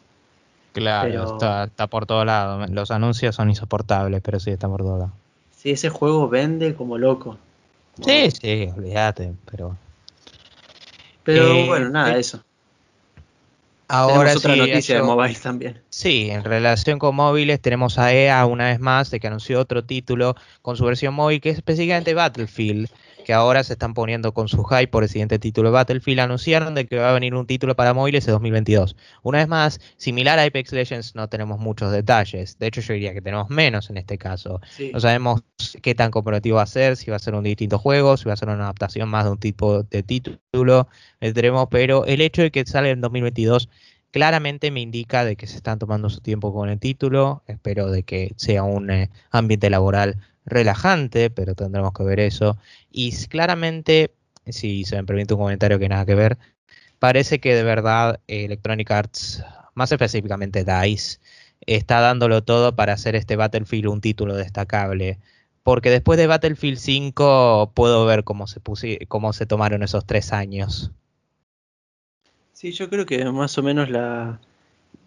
Claro, está, está, por todos lados. Los anuncios son insoportables, pero sí, está por todos lados. Sí, ese juego vende como loco. Sí, sí, olvídate, pero. Pero eh, bueno, nada, eh, eso. Ahora otra noticia de también. Sí, en relación con móviles tenemos a EA una vez más de que anunció otro título con su versión móvil que es específicamente Battlefield que ahora se están poniendo con su hype por el siguiente título de Battlefield, anunciaron de que va a venir un título para móviles en 2022. Una vez más, similar a Apex Legends, no tenemos muchos detalles. De hecho, yo diría que tenemos menos en este caso. No sabemos qué tan cooperativo va a ser, si va a ser un distinto juego, si va a ser una adaptación más de un tipo de título, pero el hecho de que sale en 2022 claramente me indica de que se están tomando su tiempo con el título. Espero de que sea un eh, ambiente laboral relajante, pero tendremos que ver eso. Y claramente, si se me permite un comentario que nada que ver, parece que de verdad Electronic Arts, más específicamente DICE, está dándolo todo para hacer este Battlefield un título destacable. Porque después de Battlefield 5 puedo ver cómo se, cómo se tomaron esos tres años. Sí, yo creo que más o menos la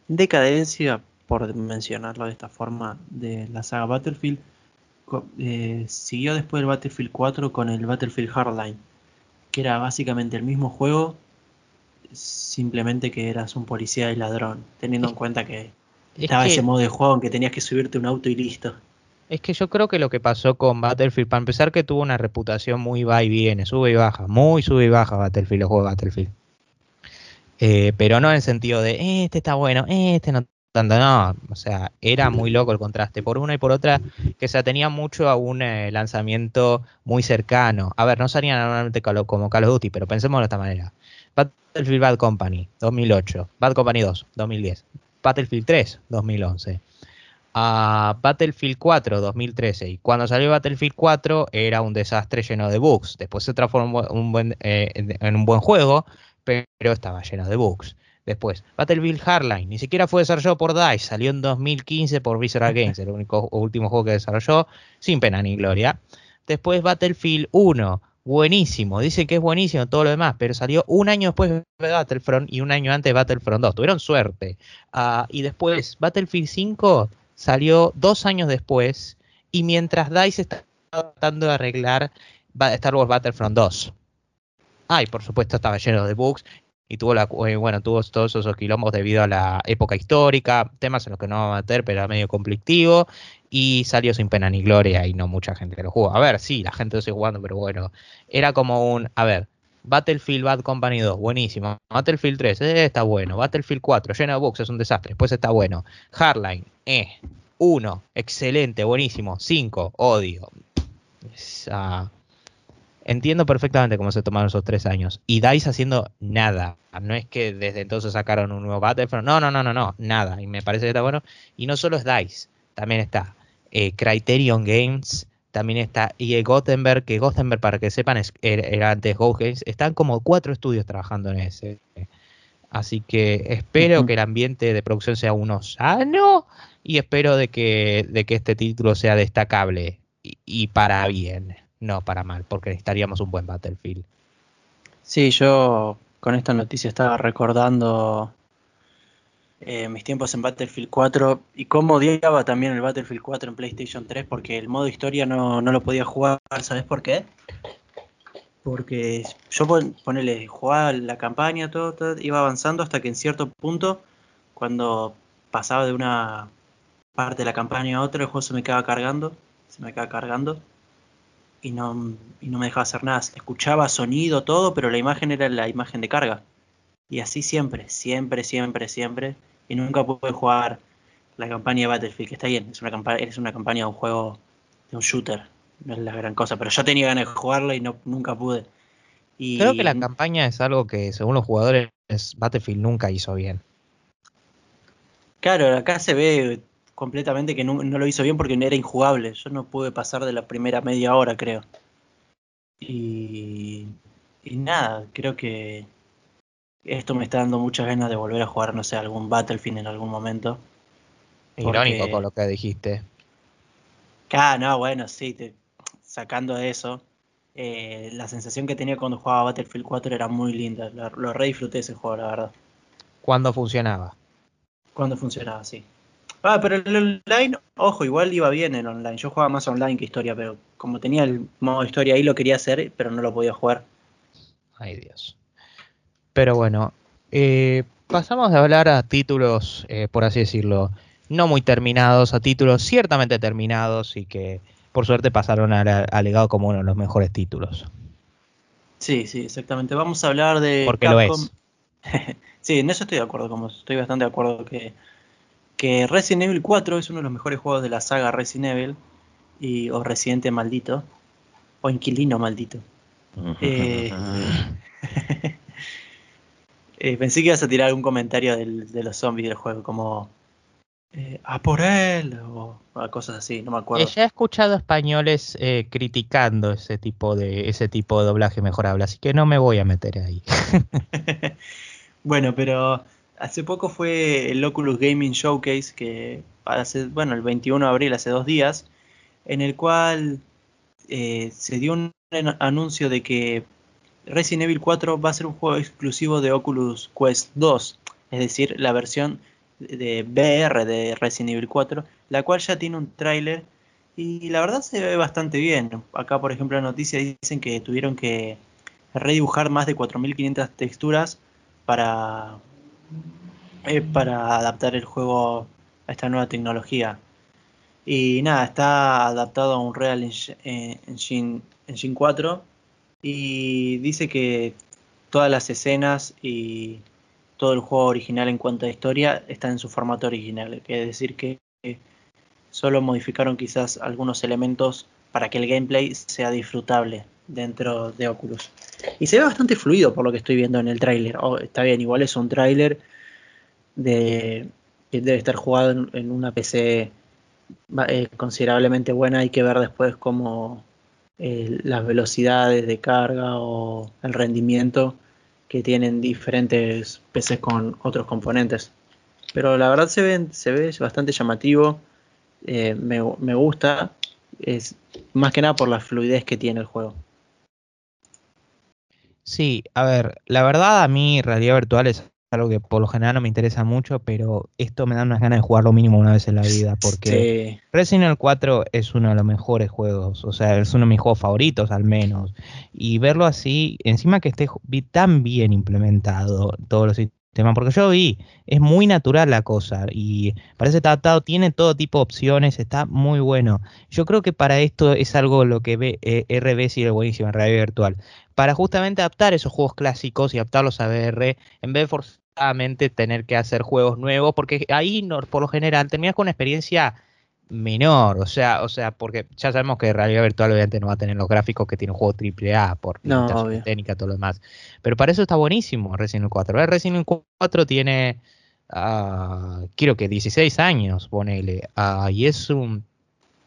decadencia, por mencionarlo de esta forma, de la saga Battlefield eh, siguió después del Battlefield 4 con el Battlefield Hardline, que era básicamente el mismo juego, simplemente que eras un policía y ladrón, teniendo en cuenta que estaba ese modo de juego en que tenías que subirte un auto y listo. Es que yo creo que lo que pasó con Battlefield, para empezar que tuvo una reputación muy va y viene, sube y baja, muy sube y baja Battlefield, los juegos de Battlefield. Eh, pero no en el sentido de, este está bueno, este no tanto, no. O sea, era muy loco el contraste. Por una y por otra, que se atenía mucho a un eh, lanzamiento muy cercano. A ver, no salían normalmente como Call of Duty, pero pensemos de esta manera. Battlefield Bad Company, 2008. Bad Company 2, 2010. Battlefield 3, 2011 a Battlefield 4 2013 y cuando salió Battlefield 4 era un desastre lleno de bugs. Después se transformó un buen, eh, en un buen juego, pero estaba lleno de bugs. Después, Battlefield Hardline, ni siquiera fue desarrollado por DICE, salió en 2015 por Visceral Games, el único último juego que desarrolló, sin pena ni gloria. Después Battlefield 1, buenísimo, dice que es buenísimo todo lo demás, pero salió un año después de Battlefront y un año antes de Battlefront 2, tuvieron suerte. Ah, y después Battlefield 5 salió dos años después y mientras DICE está tratando de arreglar Star Wars Battlefront 2. Ah, y por supuesto estaba lleno de bugs y tuvo la eh, bueno tuvo todos esos quilombos debido a la época histórica, temas en los que no va a meter, pero era medio conflictivo y salió sin pena ni gloria y no mucha gente lo jugó. A ver, sí, la gente lo sigue jugando, pero bueno, era como un, a ver, Battlefield Bad Company 2, buenísimo. Battlefield 3, eh, está bueno. Battlefield 4, lleno de bugs, es un desastre. Después está bueno. Hardline, eh. 1, excelente, buenísimo. 5, odio. Entiendo perfectamente cómo se tomaron esos tres años. Y DICE haciendo nada. No es que desde entonces sacaron un nuevo Battlefield. No, no, no, no, no. Nada. Y me parece que está bueno. Y no solo es DICE. También está eh, Criterion Games también está y Gothenburg, que Gothenburg, para que sepan, era antes Go Están como cuatro estudios trabajando en ese. Así que espero que el ambiente de producción sea uno sano y espero de que, de que este título sea destacable y, para bien, no para mal, porque necesitaríamos un buen Battlefield. Sí, yo con esta noticia estaba recordando eh, mis tiempos en Battlefield 4 y cómo odiaba también el Battlefield 4 en PlayStation 3 porque el modo historia no, lo podía jugar, ¿sabes por qué? Porque yo ponele, jugaba la campaña, todo, iba avanzando hasta que en cierto punto, cuando pasaba de una parte de la campaña a otra, el juego se me quedaba cargando, se me quedaba cargando y no, y no me dejaba hacer nada. Escuchaba sonido, todo, pero la imagen era la imagen de carga. Y así siempre, siempre, siempre, siempre. Y nunca pude jugar la campaña de Battlefield, que está bien, es una, campaña, es una campaña de un juego, de un shooter, no es la gran cosa, pero yo tenía ganas de jugarla y no, nunca pude. Y... Creo que la campaña es algo que según los jugadores Battlefield nunca hizo bien. Claro, acá se ve completamente que no, no, lo hizo bien porque era injugable. Yo no pude pasar de la primera media hora, creo. Y, y nada, creo que esto me está dando muchas ganas de volver a jugar, no sé, algún Battlefield en algún momento. Irónico con lo que dijiste. Ah, no, bueno, sí, sacando eso, eh, la sensación que tenía cuando jugaba Battlefield 4 era muy linda. Lo, lo re disfruté ese juego, la verdad. ¿Cuándo funcionaba? Cuando funcionaba, sí. Ah, pero el online, ojo, igual iba bien el online. Yo jugaba más online que historia, pero como tenía el modo historia ahí lo quería hacer, pero no lo podía jugar. Ay, Dios. Pero bueno, eh, pasamos de hablar a títulos, eh, por así decirlo, no muy terminados, a títulos ciertamente terminados y que por suerte pasaron al, legado como uno de los mejores títulos. Sí, sí, exactamente. Vamos a hablar de. Porque lo es. (laughs) sí, en eso estoy de acuerdo, como estoy bastante de acuerdo que, que Resident Evil 4 es uno de los mejores juegos de la saga Resident Evil, y, o Residente Maldito, o Inquilino Maldito. eh, (laughs) Eh, pensé que ibas a tirar algún comentario de los zombies del juego, como eh, a por él o, cosas así, no me acuerdo. Ya he escuchado españoles eh, criticando ese tipo de ese tipo de doblaje mejorable, así que no me voy a meter ahí. (laughs) bueno, pero hace poco fue el Oculus Gaming Showcase que hace, bueno, el 21 de abril, hace dos días, en el cual se dio un anuncio de que Resident Evil 4 va a ser un juego exclusivo de Oculus Quest 2, es decir, la versión de VR de Resident Evil 4, la cual ya tiene un tráiler y la verdad se ve bastante bien. Acá, por ejemplo, la noticia dicen que tuvieron que redibujar más de 4.500 texturas para, eh, para adaptar el juego a esta nueva tecnología. Y nada, está adaptado a un Real Engine, Engine 4 y dice que todas las escenas y, todo el juego original en cuanto a historia está en su formato original, es decir que solo modificaron quizás algunos elementos para que el gameplay sea disfrutable dentro de Oculus. Y se ve bastante fluido por lo que estoy viendo en el tráiler. Oh, está bien, igual es un tráiler de que debe estar jugado en, una PC eh, considerablemente buena. Hay que ver después cómo eh, las velocidades de carga o el rendimiento que tienen diferentes PCs con otros componentes. Pero la verdad se ve, se ve bastante llamativo. Eh, me, me gusta. Es más que nada por la fluidez que tiene el juego. Sí, a ver, la verdad a mí realidad virtual es algo que por lo general no me interesa mucho, pero esto me da unas ganas de jugarlo mínimo una vez en la vida, porque Resident Evil 4 es uno de los mejores juegos, o sea, es uno de mis juegos favoritos al menos, y verlo así, encima que esté tan bien implementado todos los porque yo vi, es muy natural la cosa y parece adaptado, tiene todo tipo de opciones, está muy bueno. Yo creo que para esto es algo lo que ve, eh, RB sigue buenísimo en realidad virtual. Para justamente adaptar esos juegos clásicos y adaptarlos a VR, en vez de forzadamente tener que hacer juegos nuevos, porque ahí por lo general terminas con una experiencia menor, o sea, o sea, porque ya sabemos que realidad virtual obviamente no va a tener los gráficos que tiene un juego AAA por no, técnica todo lo demás. Pero para eso está buenísimo Resident Evil 4. Resident Evil 4 tiene uh, quiero que 16 años, ponele, uh, y es un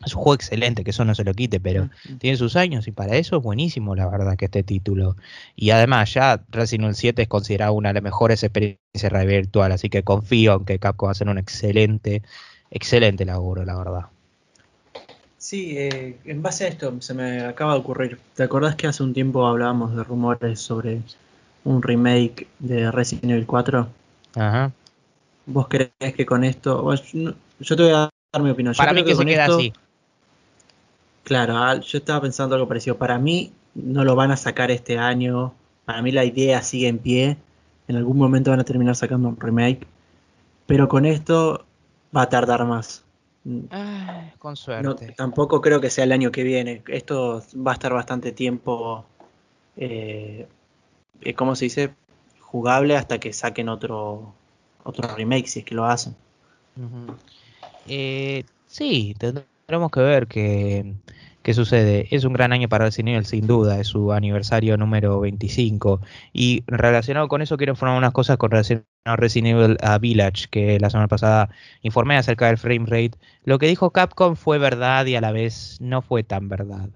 es un juego excelente, que eso no se lo quite, pero tiene sus años y para eso es buenísimo, la verdad, que este título. Y además, ya Resident Evil 7 es considerado una de las mejores experiencias de realidad virtual, así que confío en que Capcom va a hacer un excelente excelente laburo, la verdad. Sí, eh, en base a esto se me acaba de ocurrir. ¿Te acordás que hace un tiempo hablábamos de rumores sobre un remake de Resident Evil 4? Ajá. ¿Vos crees que con esto.? yo te voy a dar mi opinión. Para mí que, se queda así. Claro, ah, yo estaba pensando algo parecido. Para mí no lo van a sacar este año. Para mí la idea sigue en pie. En algún momento van a terminar sacando un remake. Pero con esto va a tardar más. con suerte. tampoco creo que sea el año que viene. Esto va a estar bastante tiempo, eh, eh, ¿cómo se dice? Jugable hasta que saquen otro, otro remake, si es que lo hacen. eh, sí, tendremos que ver que ¿Qué sucede? Es un gran año para Resident Evil, sin duda, es su aniversario número 25. Y relacionado con eso, quiero informar unas cosas con relación a Resident Evil Village, que la semana pasada informé acerca del frame rate. Lo que dijo Capcom fue verdad y a la vez no fue tan verdad.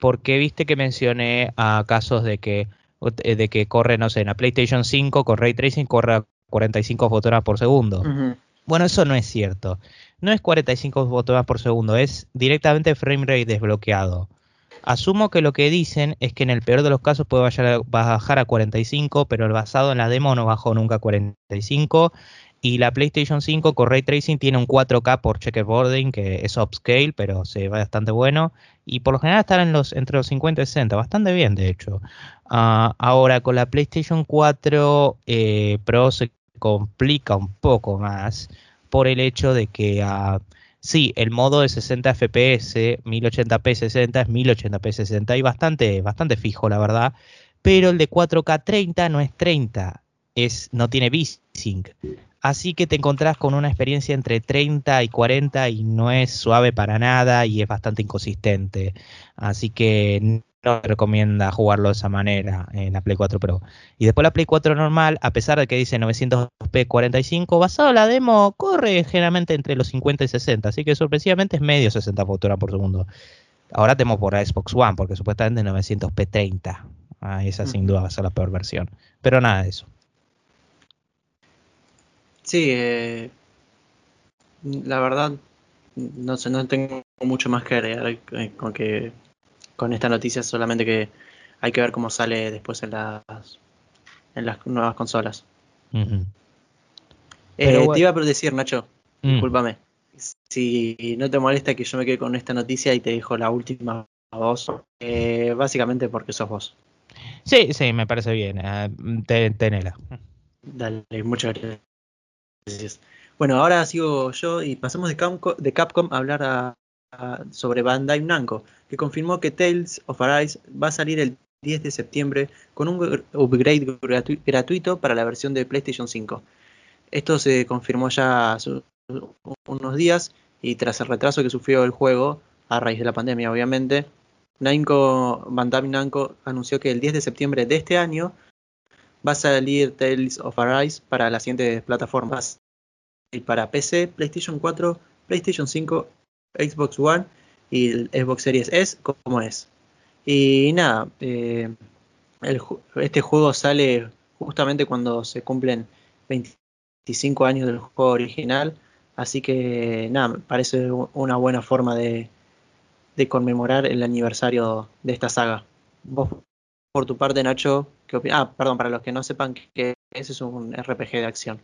Porque viste que mencioné a casos de que, de que corre, no sé, en la PlayStation 5 con Ray Tracing corre a 45 fotogramas por segundo. Bueno, eso no es cierto no es 45 fotogramas por segundo, es directamente frame rate desbloqueado. Asumo que lo que dicen es que en el peor de los casos puede bajar a 45, pero el basado en la demo no bajó nunca a 45. Y la PlayStation 5 con Ray Tracing tiene un 4K por checkerboarding, que es upscale, pero se ve bastante bueno. Y por lo general están en los, entre los 50 y 60, bastante bien de hecho. Ah, ahora con la PlayStation 4 eh, Pro se complica un poco más por el hecho de que uh, sí, el modo de 60 FPS, 1080p 60 es 1080p 60 y bastante, bastante fijo, la verdad. Pero el de 4K 30 no es 30, es, no tiene V-Sync. Así que te encontrás con una experiencia entre 30 y 40 y no es suave para nada y es bastante inconsistente. Así que no recomienda jugarlo de esa manera en la Play 4 Pro. Y después la Play 4 normal, a pesar de que dice 900p 45, basado en la demo, corre generalmente entre los 50 y 60, así que sorpresivamente es medio 60 fotogramas por segundo. Ahora temo por Xbox One, porque supuestamente 900p 30. Ah, esa sin duda va a ser la peor versión. Pero nada de eso. Sí, eh, la verdad, no sé, no tengo mucho más que agregar eh, con que con esta noticia, solamente que hay que ver cómo sale después en las, en las nuevas consolas. Eh, te iba a decir, Nacho, mm. discúlpame. Si no te molesta que yo me quede con esta noticia y te dejo la última voz, eh, básicamente porque sos vos. Sí, sí, me parece bien. Uh, tenela. Dale, muchas gracias. Bueno, ahora sigo yo y pasamos de Capcom, de Capcom a hablar a, sobre Bandai Namco, que confirmó que Tales of Arise va a salir el 10 de septiembre con un upgrade gratuito para la versión de PlayStation 5. Esto se confirmó ya hace unos días y tras el retraso que sufrió el juego a raíz de la pandemia, obviamente, Namco, Bandai Namco anunció que el 10 de septiembre de este año va a salir Tales of Arise para las siguientes plataformas. Y para PC, PlayStation 4, PlayStation 5, Xbox One y Xbox Series S como es. Y nada, eh, este juego sale justamente cuando se cumplen 25 años del juego original, así que nada, parece una buena forma de, de conmemorar el aniversario de esta saga. Vos, por tu parte, Nacho, ¿qué opinas? Ah, perdón, para los que no sepan que ese es un RPG de acción.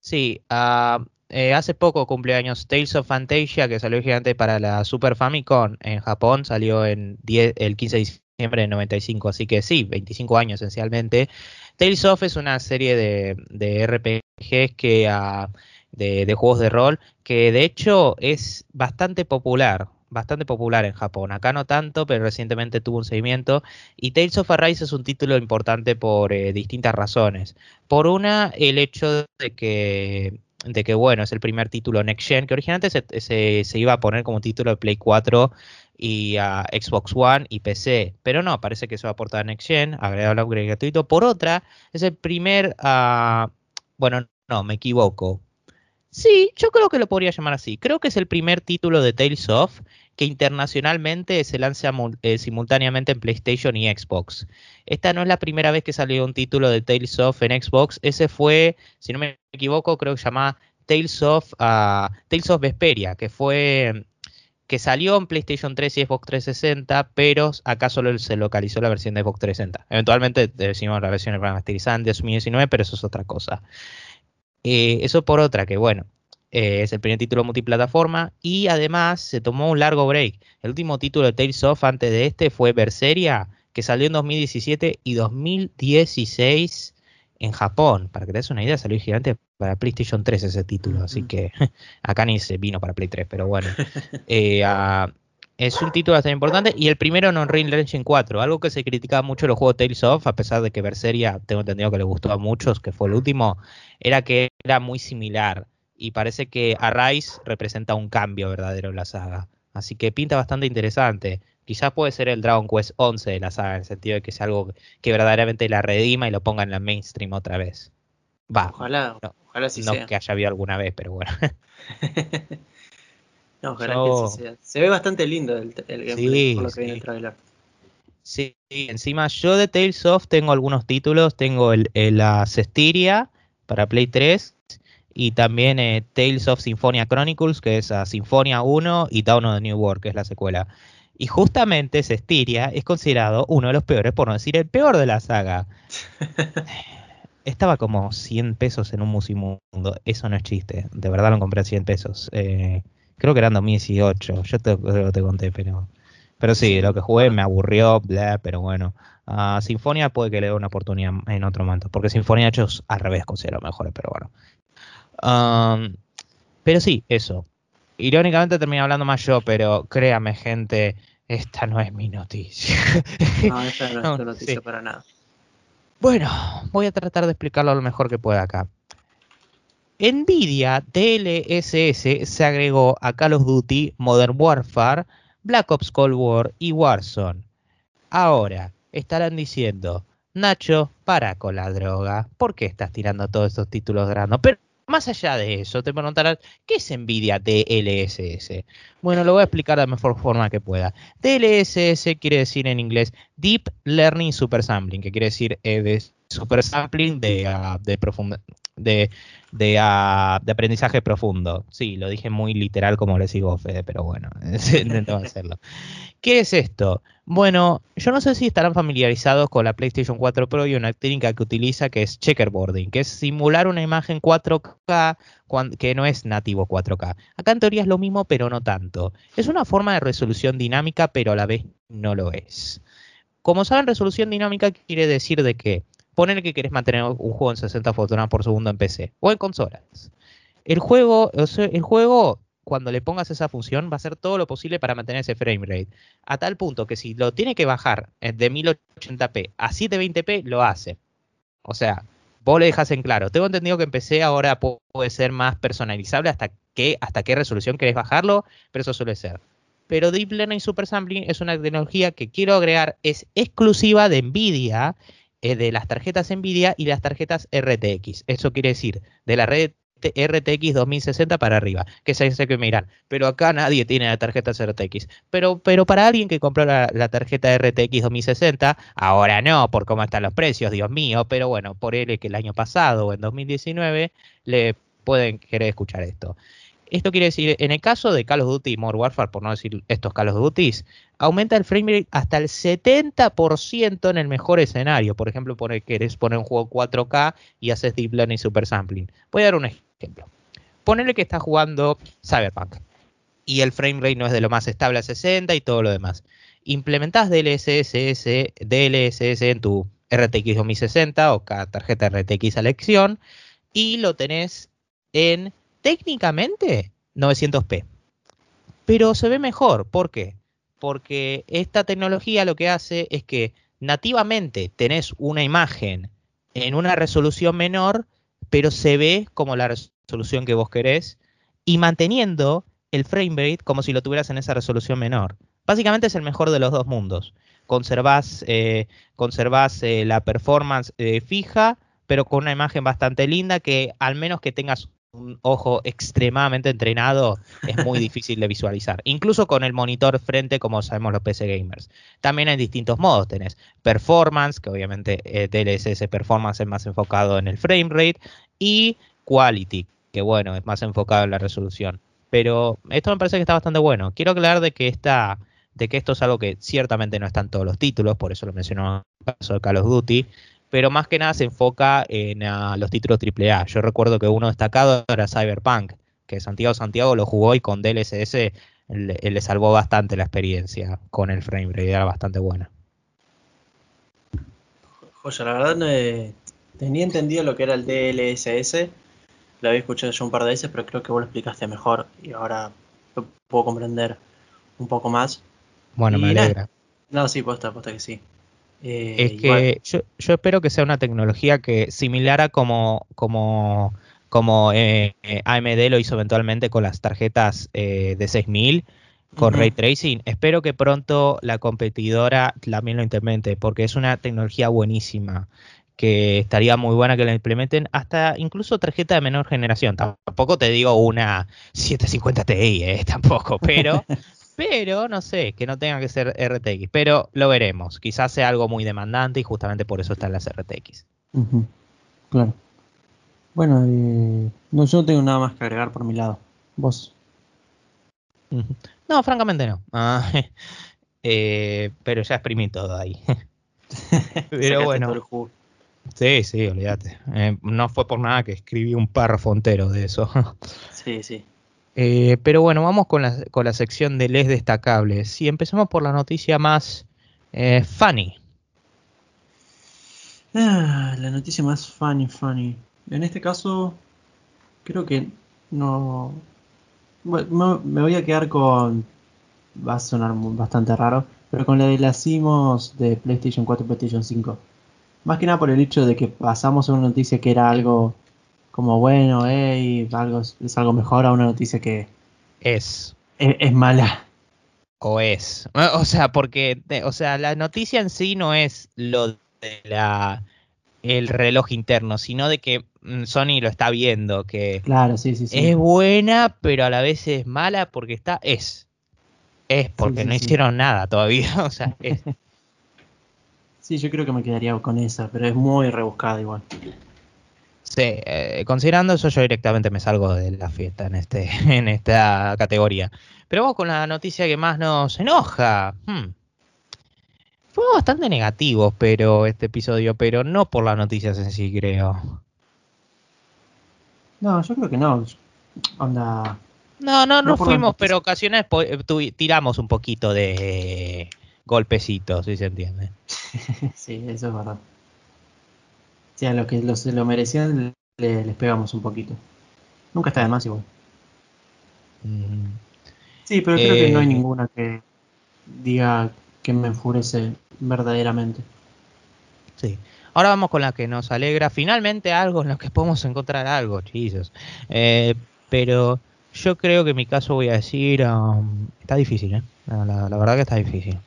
Sí, uh, eh, hace poco cumpleaños Tales of Fantasia, que salió gigante para la Super Famicom en Japón, salió en el 15 de diciembre de 95, así que sí, 25 años esencialmente. Tales of es una serie de, de RPGs que, de, de, juegos de rol que de hecho es bastante popular bastante popular en Japón. Acá no tanto, pero recientemente tuvo un seguimiento. Y Tales of Arise es un título importante por eh, distintas razones. Por una, el hecho de que de que bueno, es el primer título Next Gen, que originalmente se, se, iba a poner como título de Play 4 y a Xbox One y PC, pero no, parece que se va a aportar a Next Gen, agregado gratuito. Por otra, es el primer, uh, bueno, no, me equivoco. Sí, yo creo que lo podría llamar así. Creo que es el primer título de Tales of que internacionalmente se lanza eh, simultáneamente en PlayStation y Xbox. Esta no es la primera vez que salió un título de Tales of en Xbox. Ese fue, si no me equivoco, creo que se llama Tales of, uh, Tales of Vesperia, que fue que salió en PlayStation 3 y Xbox 360, pero acá solo se localizó la versión de Xbox 360. Eventualmente decimos la versión remasterizada en 2019, pero eso es otra cosa. Eh, eso por otra, que bueno, eh, es el primer título multiplataforma y además se tomó un largo break. El último título de Tales of antes de este fue Berseria, que salió en 2017 y 2016 en Japón. Para que te des una idea, salió gigante para PlayStation 3 ese título, así que (laughs) acá ni se vino para Play 3, pero bueno. (laughs) Eh, es un título bastante importante y el primero en Unreal Engine 4, algo que se criticaba mucho en los juegos Tales of, a pesar de que Berseria, tengo entendido que le gustó a muchos, que fue el último, era que era muy similar y parece que Arise representa un cambio verdadero en la saga. Así que pinta bastante interesante. Quizás puede ser el Dragon Quest 11 de la saga, en el sentido de que sea algo que verdaderamente la redima y lo ponga en la mainstream otra vez. Va. Ojalá, no, ojalá sí no sea. que haya habido alguna vez, pero bueno. (laughs) no, ojalá que sí sea. Se ve bastante lindo el, el gameplay Sí, por lo que sí. viene el trailer. Sí, encima yo de Tales of tengo algunos títulos. Tengo el, el, la Cestiria para Play 3 y también eh, Tales of Symphonia Chronicles, que es a Sinfonia 1 y Dawn of the New World, que es la secuela. Y justamente Cestiria es considerado uno de los peores, por no decir el peor de la saga. (laughs) Estaba como 100 pesos en un Musimundo. Eso no es chiste. De verdad lo compré a 100 pesos. Eh, creo que eran 2018. Yo te, te conté, pero... Pero sí, lo que jugué me aburrió, bla, pero bueno. Uh, Sinfonia puede que le dé una oportunidad en otro momento. Porque Sinfonia hecho es al revés considero mejor, pero bueno. Um, pero sí, eso. Irónicamente terminé hablando más yo, pero créame, gente, esta no es mi noticia. No, esta no es (laughs) tu noticia sí. para nada. Bueno, voy a tratar de explicarlo lo mejor que pueda acá. Nvidia DLSS se agregó a Call of Duty Modern Warfare, Black Ops Cold War y Warzone. Ahora, estarán diciendo, Nacho, para con la droga, ¿por qué estás tirando todos estos títulos grandes? Pero más allá de eso, te preguntarás, ¿qué es NVIDIA DLSS? Bueno, lo voy a explicar de la mejor forma que pueda. DLSS quiere decir en inglés Deep Learning Super Sampling, que quiere decir eh, de super sampling de, uh, de, de, de, aprendizaje profundo. Sí, lo dije muy literal como le sigo a Fede, pero bueno, (laughs) intento hacerlo. ¿Qué es esto? Bueno, yo no sé si estarán familiarizados con la PlayStation 4 Pro y una técnica que utiliza que es checkerboarding, que es simular una imagen 4K que no es nativo 4K. Acá en teoría es lo mismo, pero no tanto. Es una forma de resolución dinámica, pero a la vez no lo es. Como saben, resolución dinámica quiere decir de que poner que querés mantener un juego en 60 fotogramas por segundo en PC o en consolas. El juego, el juego cuando le pongas esa función, va a hacer todo lo posible para mantener ese frame rate. A tal punto que si lo tiene que bajar eh, de 1080p a 720p, lo hace. O sea, vos le dejas en claro. Tengo entendido que empecé ahora puede ser más personalizable hasta qué, hasta qué resolución querés bajarlo, pero eso suele ser. Pero Deep Learning Super Sampling es una tecnología que quiero agregar, es exclusiva de NVIDIA, de las tarjetas NVIDIA y las tarjetas RTX. Eso quiere decir, de la red RTX 2060 para arriba, que es ese que me dirán, pero acá nadie tiene la tarjeta RTX. Pero, pero para alguien que compró la, tarjeta RTX 2060, ahora no, por cómo están los precios, Dios mío, pero bueno, por él que el año pasado o en 2019 le pueden querer escuchar esto. Esto quiere decir, en el caso de Call of Duty y Modern Warfare, por no decir estos Call of Duty, aumenta el frame rate hasta el 70% en el mejor escenario. Por ejemplo, querés poner un juego 4K y haces Deep Learning Super Sampling. Voy a dar un ejemplo. Ponele que estás jugando Cyberpunk y el frame rate no es de lo más estable a 60 y todo lo demás. Implementás DLSS, DLSS en tu RTX 2060 o cada tarjeta RTX a elección y lo tenés en técnicamente 900p. Pero se ve mejor. ¿Por qué? Porque esta tecnología lo que hace es que nativamente tenés una imagen en una resolución menor, pero se ve como la resolución que vos querés y manteniendo el frame rate como si lo tuvieras en esa resolución menor. Básicamente es el mejor de los dos mundos. Conservás, eh, eh, la performance eh, fija, pero con una imagen bastante linda que al menos que tengas un ojo extremadamente entrenado es muy (laughs) difícil de visualizar. Incluso con el monitor frente, como sabemos los PC gamers. También hay distintos modos. Tenés performance, que obviamente eh, DLSS performance es más enfocado en el frame rate, y quality, que bueno, es más enfocado en la resolución. Pero esto me parece que está bastante bueno. Quiero aclarar de que esta, de que esto es algo que ciertamente no está en todos los títulos, por eso lo mencionó en el caso de Call of Duty, pero más que nada se enfoca en ah, los títulos AAA. Yo recuerdo que uno destacado era Cyberpunk, que Santiago Santiago lo jugó y con DLSS le, salvó bastante la experiencia con el frame rate, era bastante buena. Joya, la verdad tenía entendido lo que era el DLSS, lo había escuchado yo un par de veces, pero creo que vos lo explicaste mejor y ahora lo puedo comprender un poco más. Bueno, me alegra. No, sí, posta, posta que sí. Eh, es que yo, espero que sea una tecnología que similar a como, como, como eh, eh, AMD lo hizo eventualmente con las tarjetas de 6000 con ray tracing. Espero que pronto la competidora también lo implemente porque es una tecnología buenísima que estaría muy buena que la implementen hasta incluso tarjeta de menor generación. Tampoco te digo una 750 Ti, (laughs) tampoco, pero (laughs) pero no sé, que no tenga que ser RTX, pero lo veremos. Quizás sea algo muy demandante y justamente por eso están las RTX. Claro. Bueno, eh, no, yo no tengo nada más que agregar por mi lado. ¿Vos? No, francamente no. Ah, (laughs) eh, pero ya exprimí todo ahí. (laughs) pero bueno. Sí, sí, olvídate. Eh, no fue por nada que escribí un párrafo entero de eso. (laughs) sí, sí. Eh, pero bueno, vamos con la, con la sección de les destacables. Y empezamos por la noticia más eh, funny. Ah, la noticia más funny, funny. En este caso, creo que no. Me voy a quedar con. Va a sonar bastante raro, pero con la de las CIMOS de PlayStation 4 y PlayStation 5. Más que nada por el hecho de que pasamos a una noticia que era algo como bueno, hey, algo, es algo mejor a una noticia que es. Es, mala. O es. O sea, porque, o sea, la noticia en sí no es lo de la el reloj interno, sino de que mm, Sony lo está viendo, que claro, sí, sí, sí. es buena, pero a la vez es mala porque está, es. Es porque no hicieron nada todavía, (laughs) o sea, es. (laughs) Sí, yo creo que me quedaría con esa, pero es muy rebuscada igual. Sí, eh, considerando eso yo directamente me salgo de la fiesta en, este, (laughs) en esta categoría. Pero vamos con la noticia que más nos enoja. Hmm. Fuimos bastante negativos pero este episodio, pero no por las noticias en sí, creo. No, yo creo que no. Onda. No, no, no, fuimos, pero ocasiones tiramos un poquito de golpecitos, si se entiende. (laughs) sí, eso es verdad si a los que se lo merecían les pegamos un poquito. Nunca está de más igual. Sí, pero creo que no hay eh, ninguna que diga que me enfurece verdaderamente. Sí. Ahora vamos con la que nos alegra. Finalmente algo en lo que podemos encontrar algo, chillos. Eh, pero yo creo que en mi caso voy a decir... Um, está difícil, ¿eh? la, verdad que está difícil.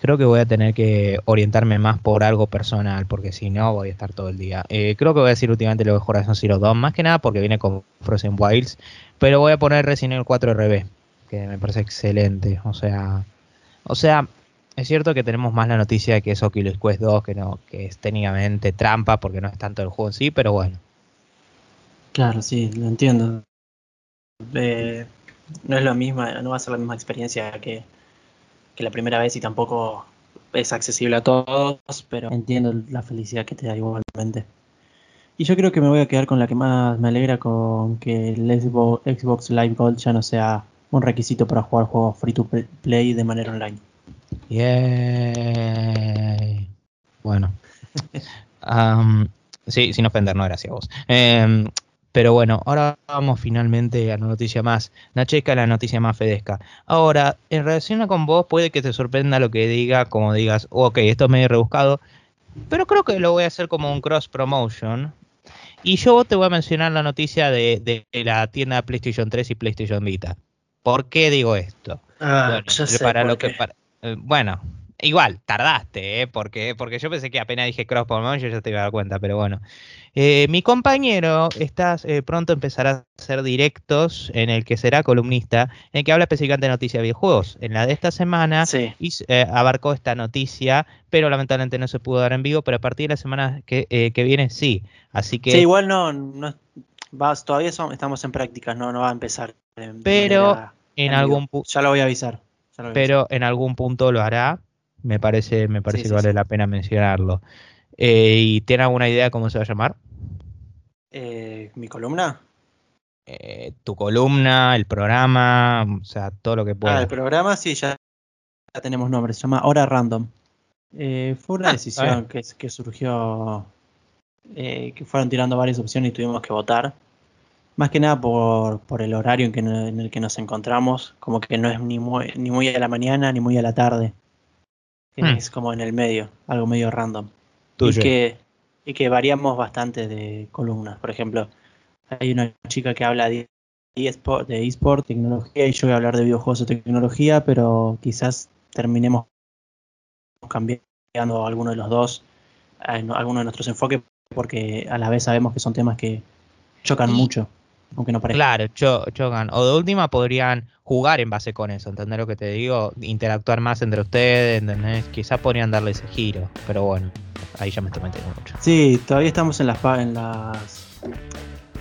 Creo que voy a tener que orientarme más por algo personal, porque si no voy a estar todo el día. Eh, creo que voy a decir últimamente lo de Horizon Zero 2, más que nada porque viene con Frozen Wilds, pero voy a poner Resident Evil 4 RB, que me parece excelente. O sea, o sea, es cierto que tenemos más la noticia que es Oculus Quest 2, que no, que es técnicamente trampa porque no es tanto el juego en sí, pero bueno. Claro, sí, lo entiendo. Eh, no es lo mismo, no va a ser la misma experiencia que, que la primera vez y tampoco es accesible a todos, pero entiendo la felicidad que te da igualmente. Y yo creo que me voy a quedar con la que más me alegra con que el Xbox Live Gold ya no sea un requisito para jugar juegos free to play de manera online. Yay. Bueno. (laughs) sí, sin ofender, no era hacia vos. Em, pero bueno, ahora vamos finalmente a la noticia más nachesca, la noticia más fedesca. Ahora, en relación con vos, puede que te sorprenda lo que diga, como digas, ok, esto es medio rebuscado, pero creo que lo voy a hacer como un cross promotion. Y yo te voy a mencionar la noticia de, la tienda PlayStation 3 y PlayStation Vita. ¿Por qué digo esto? Ah, para lo que eh, bueno, igual, tardaste, ¿eh? Porque, porque yo pensé que apenas dije cross promotion yo ya te iba a dar cuenta, pero bueno. Eh, mi compañero está eh, pronto empezará a hacer directos en el que será columnista, en el que habla específicamente de noticias de videojuegos. En la de esta semana abarcó esta noticia, pero lamentablemente no se pudo dar en vivo, pero a partir de la semana que, viene sí. Así que... Sí, igual no, no todavía estamos en prácticas, no, no va a empezar. pero en algún punto... Ya lo voy a avisar. pero en algún punto lo hará. Me parece, me parece que vale la pena mencionarlo. Eh, ¿Y tiene alguna idea cómo se va a llamar? Eh, ¿Mi columna? Eh, tu columna, el programa, o sea, todo lo que pueda. Ah, el programa sí, ya, tenemos nombre, se llama Hora Random. fue una ah, decisión que, que, surgió, que fueron tirando varias opciones y tuvimos que votar. Más que nada por, por el horario en, que, en el que nos encontramos, como que no es ni muy, ni muy a la mañana ni muy a la tarde. Hmm. Es como en el medio, algo medio random. Y que, y que variamos bastante de columnas. Por ejemplo, hay una chica que habla de eSport, de eSport, tecnología, y yo voy a hablar de videojuegos o tecnología, pero quizás terminemos cambiando alguno de los dos, alguno de nuestros enfoques, porque a la vez sabemos que son temas que chocan mucho aunque no parezca. Claro, chocan. O de última podrían jugar en base con eso, ¿entender lo que te digo? Interactuar más entre ustedes, ¿entendés? Quizás podrían darle ese giro, pero bueno, ahí ya me estoy metiendo mucho. Sí, todavía estamos en las en las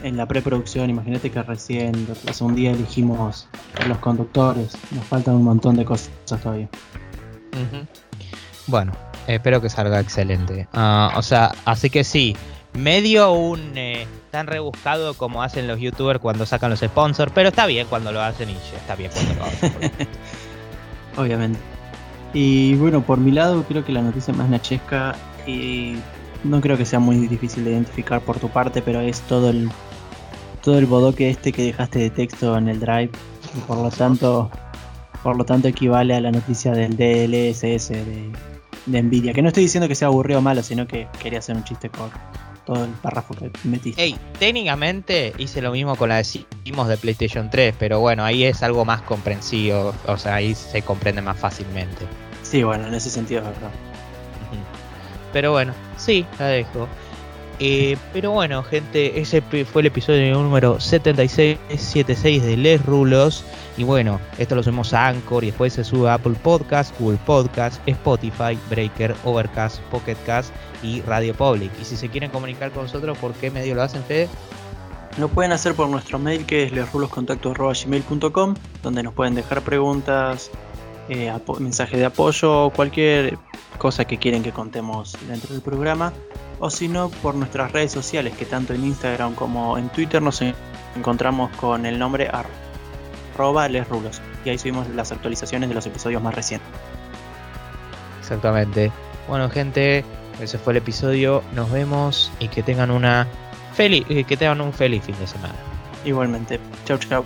en la preproducción, imagínate que recién hace un día elegimos los conductores, nos faltan un montón de cosas todavía. Bueno, espero que salga excelente. Ah, o sea, así que sí, medio un eh, tan rebuscado como hacen los youtubers cuando sacan los sponsors, pero está bien cuando lo hacen y está bien cuando lo hacen. (laughs) Obviamente. Y bueno, por mi lado creo que la noticia más nachesca y no creo que sea muy difícil de identificar por tu parte, pero es todo el todo el bodoque este que dejaste de texto en el drive y por lo tanto por lo tanto equivale a la noticia del DLSS de, de Nvidia, que no estoy diciendo que sea aburrido o malo, sino que quería hacer un chiste con todo el párrafo que metiste. Hey, técnicamente hice lo mismo con la decimos de PlayStation 3, pero bueno, ahí es algo más comprensivo, o sea, ahí se comprende más fácilmente. Sí, bueno, en ese sentido es verdad. Pero bueno, sí, la dejo. Eh, pero bueno, gente, ese fue el episodio número 76, de Les Rulos. Y bueno, esto lo subimos a Anchor y después se sube a Apple Podcast, Google Podcast, Spotify, Breaker, Overcast, Pocketcast y Radio Public. Y si se quieren comunicar con nosotros, ¿por qué medio lo hacen, Fede? Lo pueden hacer por nuestro mail que es lesruloscontacto.gmail.com donde nos pueden dejar preguntas, eh, mensajes de apoyo cualquier cosa que quieren que contemos dentro del programa o si no por nuestras redes sociales que tanto en Instagram como en Twitter nos encontramos con el nombre arroba lesrulos y ahí subimos las actualizaciones de los episodios más recientes. Exactamente. Bueno gente, ese fue el episodio. Nos vemos y que tengan una feliz, eh, que tengan un feliz fin de semana. Igualmente. Chau, chau.